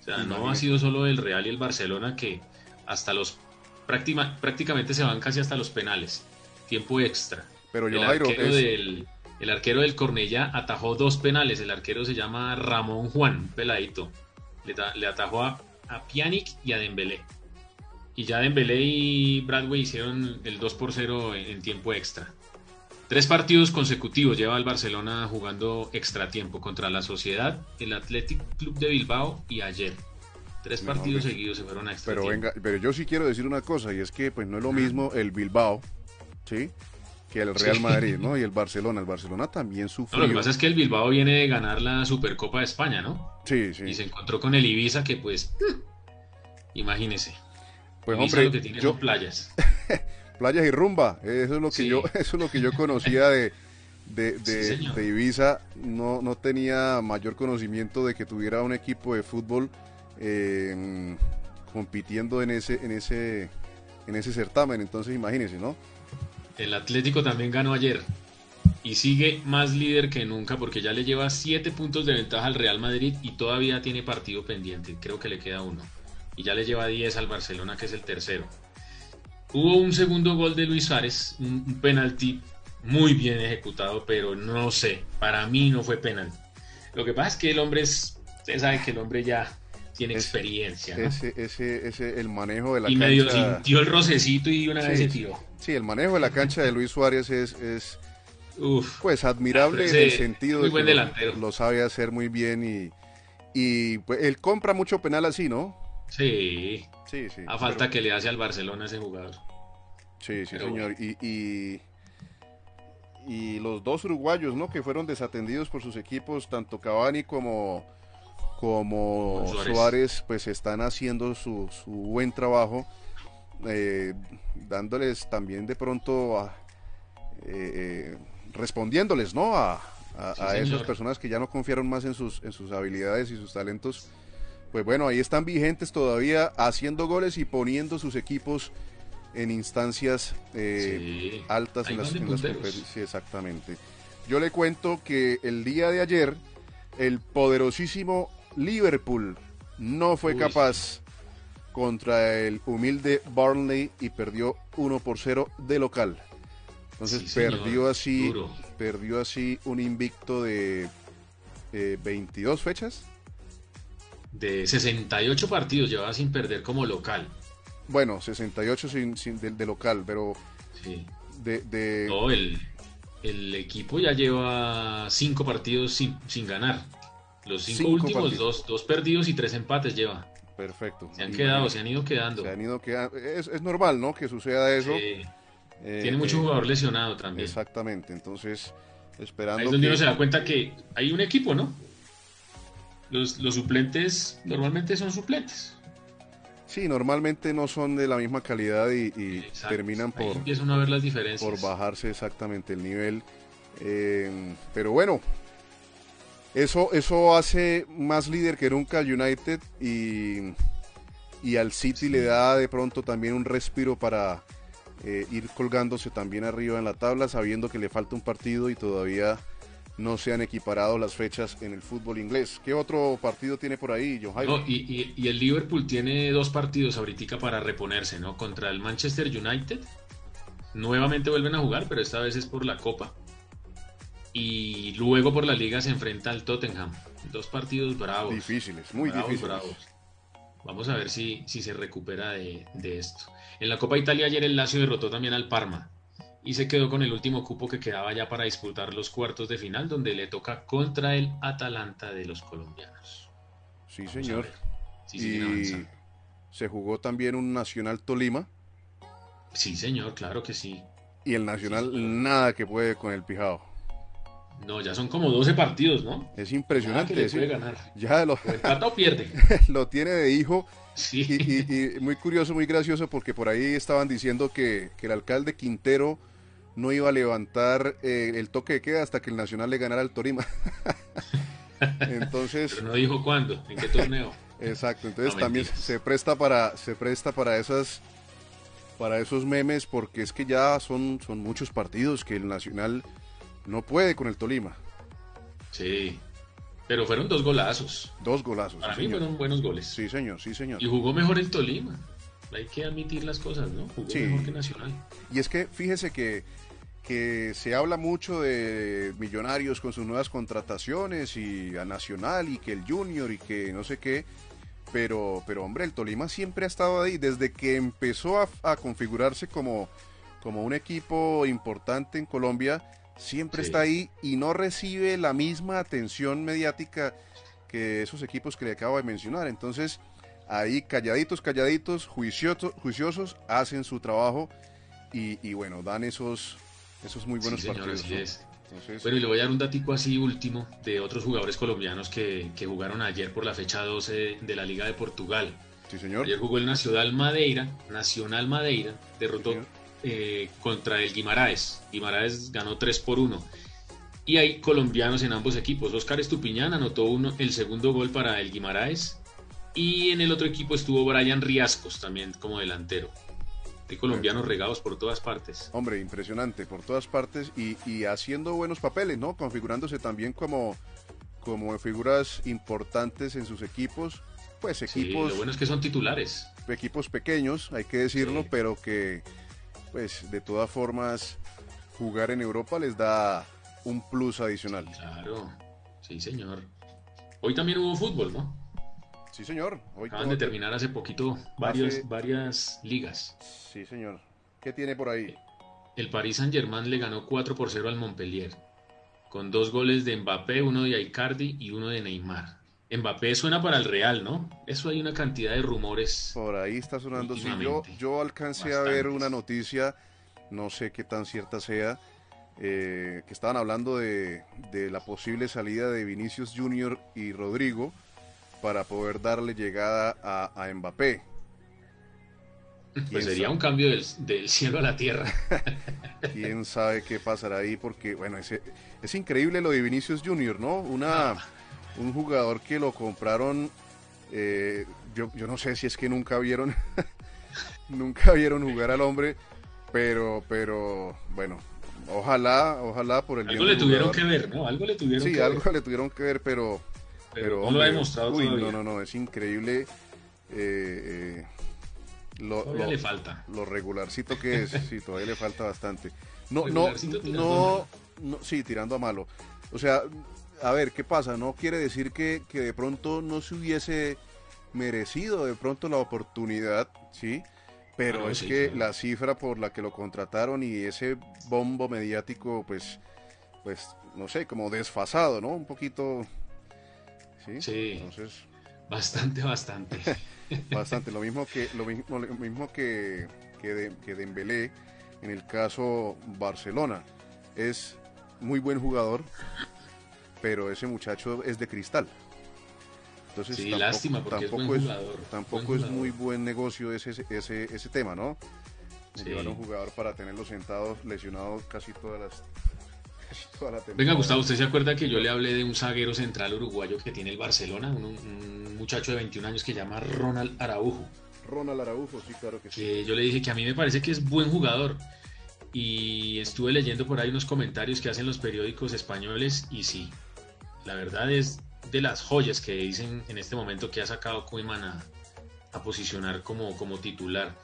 O sea, no ha sido solo el Real y el Barcelona que hasta los prácticamente se van casi hasta los penales, tiempo extra. Pero el arquero del el arquero del Cornella atajó dos penales. El arquero se llama Ramón Juan, peladito. Le, atajó a, a Pjanic y a Dembélé. Y ya Dembélé y Bradway hicieron el 2 por 0 en, tiempo extra. Tres partidos consecutivos lleva el Barcelona jugando extra tiempo contra la Sociedad, el Athletic Club de Bilbao y ayer. Tres partidos seguidos se fueron a extra pero. Venga, pero yo sí quiero decir una cosa, y es que pues no es lo mismo el Bilbao, ¿sí? que el Real Madrid, ¿no? Y el (laughs) Barcelona. El Barcelona también sufrió. lo que pasa es que el Bilbao viene de ganar la Supercopa de España, ¿no? Sí, sí. Y se encontró con el Ibiza que pues, imagínese. Pues hombre, lo que tiene son playas. (laughs) playas y rumba. Eso es lo que yo, (laughs) eso es lo que yo conocía de, de, Ibiza. No, no tenía mayor conocimiento de que tuviera un equipo de fútbol eh, compitiendo en ese, en ese, en ese certamen. Entonces imagínese, ¿no? El Atlético también ganó ayer y sigue más líder que nunca porque ya le lleva 7 puntos de ventaja al Real Madrid y todavía tiene partido pendiente. Creo que le queda uno. Y ya le lleva 10 al Barcelona, que es el tercero. Hubo un segundo gol de Luis Suárez, un, penalti muy bien ejecutado, pero no sé, para mí no fue penalti. Lo que pasa es que el hombre es, ustedes saben que el hombre ya tiene experiencia. Ese, ese, ese, el manejo de la y cancha. Y medio sintió el rocecito y una vez se tiró. Sí, el manejo de la cancha de Luis Suárez es, es pues admirable en el sentido de que lo, sabe hacer muy bien y, y pues, él compra mucho penal así, ¿no? Sí. Sí, sí. A falta que le hace al Barcelona ese jugador. Sí, sí, señor. Y, y, los dos uruguayos, ¿no? Que fueron desatendidos por sus equipos, tanto Cavani como, como Suárez. pues están haciendo su, su buen trabajo eh, dándoles también de pronto, eh, eh, respondiéndoles, ¿no? A, esas personas que ya no confiaron más en sus, en sus habilidades y sus talentos. Pues bueno, ahí están vigentes todavía haciendo goles y poniendo sus equipos en instancias altas en las, en las Sí, exactamente. Yo le cuento que el día de ayer el poderosísimo Liverpool no fue capaz contra el humilde Burnley y perdió 1 por 0 de local. Entonces perdió así perdió así un invicto de 22 fechas. De 68 partidos llevaba sin perder como local. Bueno, 68 sin, sin de, local, pero de, de... No, el, el, equipo ya lleva 5 partidos sin, sin ganar. Los 5 últimos, dos, dos perdidos y tres empates lleva. Perfecto. Se han quedado, se han ido quedando. Se han ido quedando. Es, es normal, ¿no? Que suceda eso. Sí. Eh, Tiene mucho eh, jugador lesionado también. Exactamente, entonces esperando. Ahí es donde uno se da cuenta que hay un equipo, ¿no? Los, los suplentes normalmente son suplentes. Sí, normalmente no son de la misma calidad y, terminan por. a ver las diferencias. Por bajarse exactamente el nivel. Eh, pero bueno, eso, eso hace más líder que nunca al United y, y al City le da de pronto también un respiro para eh, ir colgándose también arriba en la tabla, sabiendo que le falta un partido y todavía no se han equiparado las fechas en el fútbol inglés. ¿Qué otro partido tiene por ahí, John no, y, y, el Liverpool tiene dos partidos ahorita para reponerse, ¿no? Contra el Manchester United. Nuevamente vuelven a jugar, pero esta vez es por la Copa y luego por la liga se enfrenta al Tottenham. Dos partidos bravos. Difíciles, muy difíciles. Vamos a ver si, si se recupera de, esto. En la Copa Italia ayer el Lazio derrotó también al Parma y se quedó con el último cupo que quedaba ya para disputar los cuartos de final donde le toca contra el Atalanta de los colombianos. Sí, señor. y se jugó también un Nacional Tolima. Sí, señor, claro que sí. Y el Nacional nada que puede con el Pijao. No, ya son como 12 partidos, ¿no? Es impresionante. Ya puede ganar. Ya lo, o pierde. (laughs) lo tiene de hijo. Sí. Y, muy curioso, muy gracioso, porque por ahí estaban diciendo que, el alcalde Quintero no iba a levantar eh, el toque de queda hasta que el Nacional le ganara al Torima. (laughs) entonces. Pero no dijo cuándo, en qué torneo. Exacto, entonces también se presta para, se presta para esas, para esos memes, porque es que ya son, son muchos partidos que el Nacional no puede con el Tolima. Sí, pero fueron dos golazos. Dos golazos. Para mí fueron buenos goles. Sí, señor, sí, señor. Y jugó mejor el Tolima. Hay que admitir las cosas, ¿no? Jugó mejor que Nacional. Y es que fíjese que, que se habla mucho de Millonarios con sus nuevas contrataciones y a Nacional y que el Junior y que no sé qué. Pero, pero hombre, el Tolima siempre ha estado ahí desde que empezó a, configurarse como, como un equipo importante en Colombia siempre está ahí y no recibe la misma atención mediática que esos equipos que le acabo de mencionar. Entonces, ahí calladitos, calladitos, juiciosos, juiciosos hacen su trabajo y, bueno, dan esos, esos muy buenos partidos. bueno, y le voy a dar un datico así último de otros jugadores colombianos que, jugaron ayer por la fecha 12 de la Liga de Portugal. Sí, señor. Ayer jugó el Nacional Madeira, Nacional Madeira, derrotó eh, contra el Guimaraes. Guimaraes ganó 3 por 1. Y hay colombianos en ambos equipos. Oscar Estupiñán anotó uno, el segundo gol para el Guimaraes. Y en el otro equipo estuvo Brian Riascos también como delantero. Hay colombianos regados por todas partes. Hombre, impresionante, por todas partes y, haciendo buenos papeles, ¿no? Configurándose también como, como figuras importantes en sus equipos. Pues equipos. lo bueno es que son titulares. Equipos pequeños, hay que decirlo, pero que, pues de todas formas jugar en Europa les da un plus adicional. claro, sí señor. Hoy también hubo fútbol, ¿no? Sí señor. Hoy Acaban de terminar hace poquito varias, varias ligas. Sí señor. ¿Qué tiene por ahí? El Paris Saint Germain le ganó 4 por 0 al Montpellier, con dos goles de Mbappé, uno de Icardi y uno de Neymar. Mbappé suena para el Real, ¿no? Eso hay una cantidad de rumores. Por ahí está sonando. Sí, yo, yo alcancé a ver una noticia, no sé qué tan cierta sea, eh, que estaban hablando de, la posible salida de Vinicius Junior y Rodrigo para poder darle llegada a, Mbappé. Pues sería un cambio del, cielo a la tierra. (laughs) Quién sabe qué pasará ahí, porque bueno, es, es increíble lo de Vinicius Junior, ¿no? Una. Ah un jugador que lo compraron, eh, yo, yo no sé si es que nunca vieron, (laughs) nunca vieron jugar al hombre, pero, pero bueno, ojalá, ojalá por el algo le tuvieron que ver, ¿no? Algo le tuvieron sí, algo le tuvieron que ver, pero, pero, no lo ha demostrado uy, no, no, no, es increíble. Eh, eh, lo, todavía le falta. Lo regularcito que es, sí, todavía le falta bastante. No, no, no, no, sí, tirando a malo. O sea, a ver, ¿qué pasa? No quiere decir que, de pronto no se hubiese merecido de pronto la oportunidad, ¿sí? Pero ah, es que la cifra por la que lo contrataron y ese bombo mediático, pues, pues, no sé, como desfasado, ¿no? Un poquito, ¿sí? Sí. Entonces... Bastante, bastante. (laughs) bastante. Lo mismo que, lo mismo, lo mismo que, que, de, que Dembélé en el caso Barcelona. Es muy buen jugador, pero ese muchacho es de cristal. Entonces, sí, tampoco, lástima tampoco, es, tampoco es, muy buen negocio ese, ese, ese tema, ¿no? Llevar a un jugador para tenerlo sentado lesionado casi todas las (laughs) toda la temporada. Venga, Gustavo, ¿usted se acuerda que yo le hablé de un zaguero central uruguayo que tiene el Barcelona? Un, muchacho de 21 años que se llama Ronald Araujo. Ronald Araujo, sí, claro que sí. Que yo le dije que a mí me parece que es buen jugador y estuve leyendo por ahí unos comentarios que hacen los periódicos españoles y sí, la verdad es de las joyas que dicen en este momento que ha sacado Koeman a, posicionar como, como titular.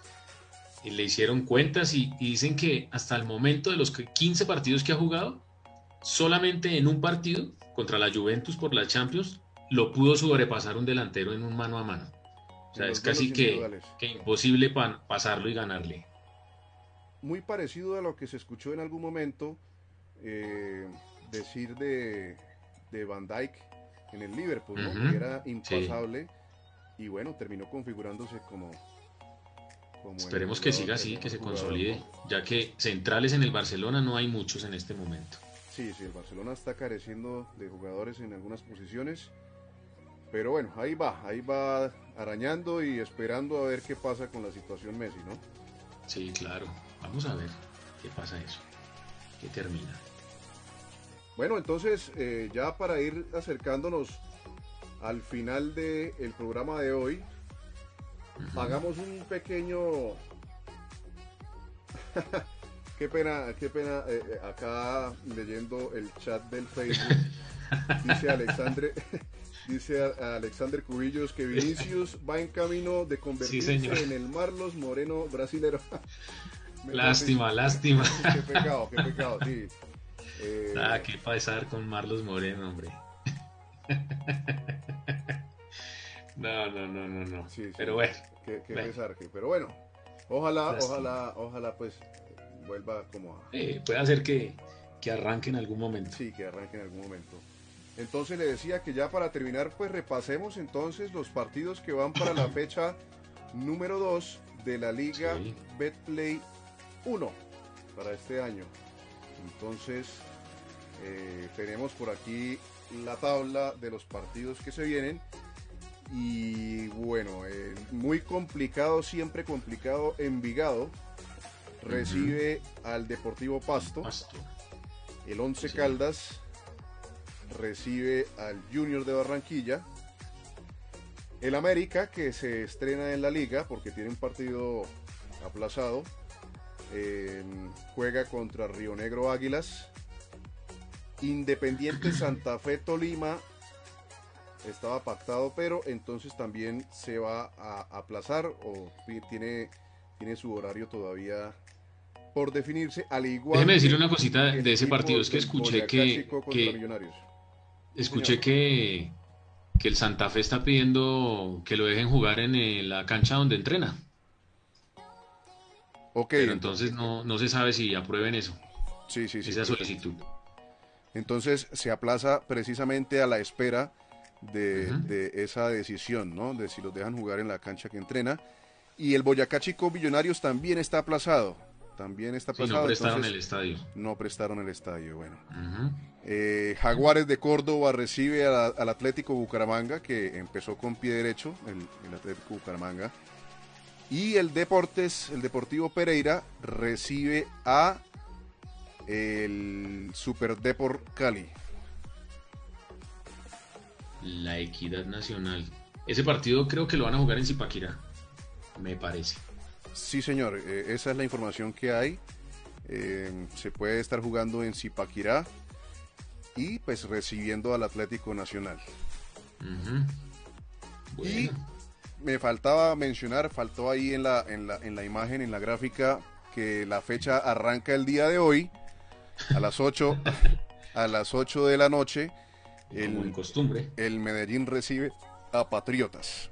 Y le hicieron cuentas y, dicen que hasta el momento de los 15 partidos que ha jugado, solamente en un partido contra la Juventus por la Champions lo pudo sobrepasar un delantero en un mano a mano. O sea, es casi que, imposible pasarlo y ganarle. Muy parecido a lo que se escuchó en algún momento eh, decir de, de Van Dyke en el Liverpool, que era impasable y bueno, terminó configurándose como... Esperemos que siga así, que se consolide, ya que centrales en el Barcelona no hay muchos en este momento. Sí, sí, el Barcelona está careciendo de jugadores en algunas posiciones, pero bueno, ahí va, ahí va arañando y esperando a ver qué pasa con la situación Messi, ¿no? Sí, claro, vamos a ver qué pasa eso. que termina. Bueno, entonces eh, ya para ir acercándonos al final del el programa de hoy, hagamos un pequeño... (laughs) qué pena, qué pena, eh, eh, acá leyendo el chat del Facebook, (laughs) dice Alexandre, (laughs) dice Alexander Cubillos que Vinicius va en camino de convertirse en el Marlos Moreno brasilero. (laughs) lástima, lástima. qué pecado, qué pecado, sí. Eh, ah, qué pasar con Marlos Moreno, hombre. no, no, no, no, no. pero bueno. Qué, Pesar, pero bueno. Ojalá, ojalá, ojalá pues vuelva como a... puede hacer que, que arranque en algún momento. Sí, que arranque en algún momento. Entonces le decía que ya para terminar, pues repasemos entonces los partidos que van para la (coughs) fecha número 2 de la Liga Betplay 1 para este año. Entonces, eh, tenemos por aquí la tabla de los partidos que se vienen. Y bueno, eh, muy complicado, siempre complicado. Envigado recibe al Deportivo Pasto. El Once Caldas recibe al Junior de Barranquilla. El América, que se estrena en la liga porque tiene un partido aplazado, juega contra Río Negro Águilas. Independiente (clears throat) Santa Fe Tolima estaba pactado, pero entonces también se va a aplazar o tiene, tiene su horario todavía por definirse, al igual. Déjeme decir una cosita de ese partido, es que escuché que, escuché que, que el Santa Fe está pidiendo que lo dejen jugar en eh, la cancha donde entrena. Ok. Pero entonces no, no se sabe si aprueben eso. Sí, sí, sí. Esa solicitud. Entonces se aplaza precisamente a la espera de, esa decisión, ¿no? De si los dejan jugar en la cancha que entrena. Y el Boyacá Chico Millonarios también está aplazado. También está aplazado. no prestaron el estadio. No prestaron el estadio, bueno. Eh, Jaguares de Córdoba recibe al Atlético Bucaramanga, que empezó con pie derecho, el Atlético Bucaramanga. Y el Deportes, el Deportivo Pereira, recibe a el Super Deport Cali. La Equidad Nacional. Ese partido creo que lo van a jugar en Zipaquirá, me parece. Sí, señor, eh, esa es la información que hay. Eh, se puede estar jugando en Zipaquirá y pues recibiendo al Atlético Nacional. Y me faltaba mencionar, faltó ahí en la, en la, en la imagen, en la gráfica, que la fecha arranca el día de hoy, a las 8, a las 8 de la noche. El, costumbre. El Medellín recibe a Patriotas.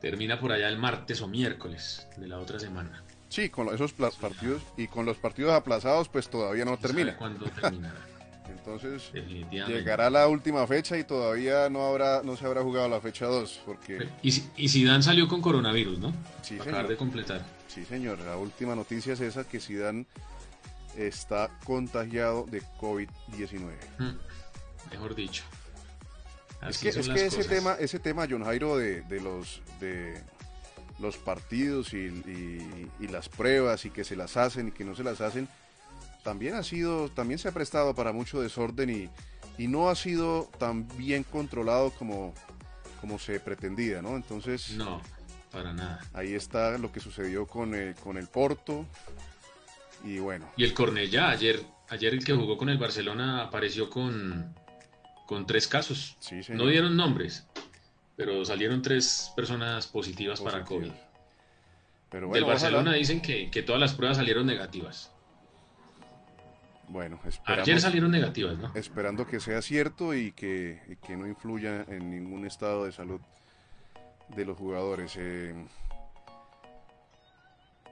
Termina por allá el martes o miércoles de la otra semana. Sí, con esos partidos y con los partidos aplazados, pues todavía no termina. ¿Cuándo terminará? (laughs) Entonces llegará la última fecha y todavía no habrá no se habrá jugado la fecha 2 porque y, y Zidane salió con coronavirus, ¿no? Sí, Acabar de completar. Sí, señor. La última noticia es esa que Zidane está contagiado de COVID-19. Hmm, mejor dicho. Es que, es que ese tema ese tema John Jairo de, de los de los partidos y, y las pruebas y que se las hacen y que no se las hacen también ha sido, también se ha prestado para mucho desorden y, no ha sido tan bien controlado como, como se pretendía, ¿no? Entonces. No, para nada. Ahí está lo que sucedió con el, con el Porto. Y bueno. Y el Cornellá, ayer, ayer el que jugó con el Barcelona apareció con, con tres casos. no dieron nombres, pero salieron tres personas positivas, para COVID. Pero bueno, Del Barcelona dicen que, que todas las pruebas salieron negativas. Bueno, Ayer salieron negativas, ¿no? Esperando que sea cierto y que, no influya en ningún estado de salud de los jugadores. Eh.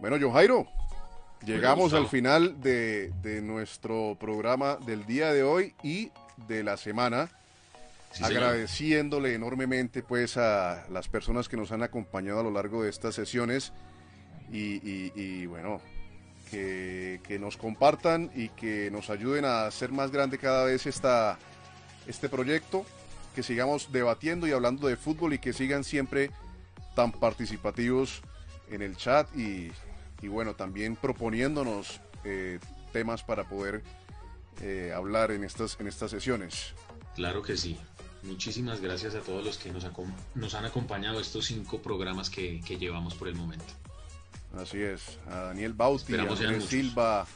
Bueno, John Jairo, llegamos al final de, nuestro programa del día de hoy y de la semana. agradeciéndole enormemente pues a las personas que nos han acompañado a lo largo de estas sesiones y, y bueno, que, nos compartan y que nos ayuden a hacer más grande cada vez esta, este proyecto, que sigamos debatiendo y hablando de fútbol y que sigan siempre tan participativos en el chat y, bueno, también proponiéndonos eh, temas para poder eh, hablar en estas, en estas sesiones. Claro que sí. Muchísimas gracias a todos los que nos, nos han acompañado estos cinco programas que, que, llevamos por el momento. Así es. A Daniel Bauti, a Andrés Silva,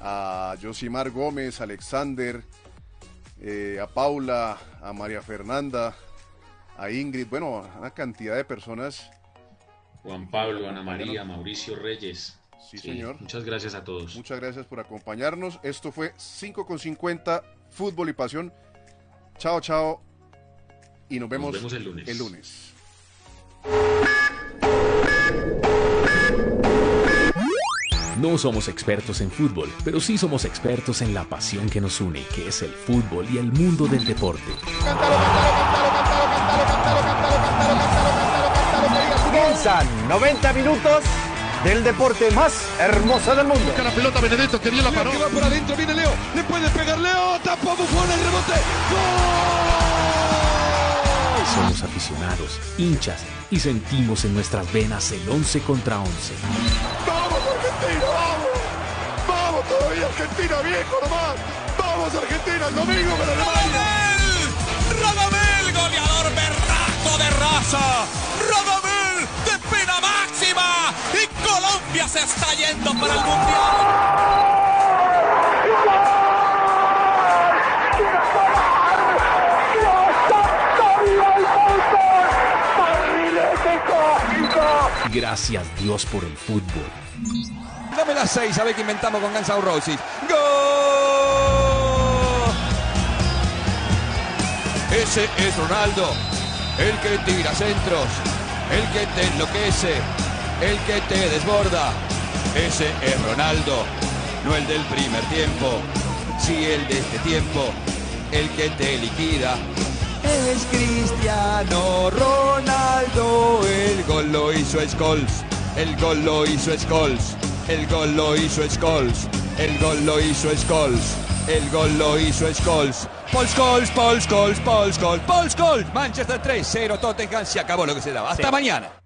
a Josimar Gómez, Alexander, eh, a Paula, a María Fernanda, a Ingrid, bueno, una cantidad de personas. Juan Pablo, Ana María, Mauricio Reyes. Sí, señor. Muchas gracias a todos. Muchas gracias por acompañarnos. Esto fue 5 con 50, Fútbol y Pasión. Chao, chao. Y nos vemos, el lunes. El lunes. No somos expertos en fútbol, pero sí somos expertos en la pasión que nos une, que es el fútbol y el mundo del deporte. Comienzan 90 minutos del deporte más hermoso del mundo. la pelota Benedetto que bien la paró. Que va por adentro, viene Leo. Le puede pegar Leo. Tapó Buffon el rebote. ¡Gol! Somos aficionados, hinchas y sentimos en nuestras venas el 11 contra 11. ¡Vamos Argentina! ¡Vamos! ¡Vamos todavía Argentina viejo nomás! ¡Vamos Argentina el domingo con Alemania! ¡Radamel! ¡Goleador berraco de raza! ¡Radamel Colombia se está yendo para el Mundial! Gracias Dios por el fútbol. Dame las seis, a ver qué inventamos con Guns N' Roses. ¡Gol! Ese es Ronaldo, el que tira centros, el que te enloquece, el que te desborda. Ese es Ronaldo, no el del primer tiempo, sí el de este tiempo, el que te liquida. Es Cristiano Ronaldo, el gol lo hizo Scholes, el gol lo hizo Scholes, el gol lo hizo Scholes, el gol lo hizo Scholes, el gol lo hizo Scholes. Paul Scholes, Paul Scholes, Paul Scholes, Paul Scholes. Manchester 3-0, Tottenham, se acabó lo que se daba. Hasta mañana.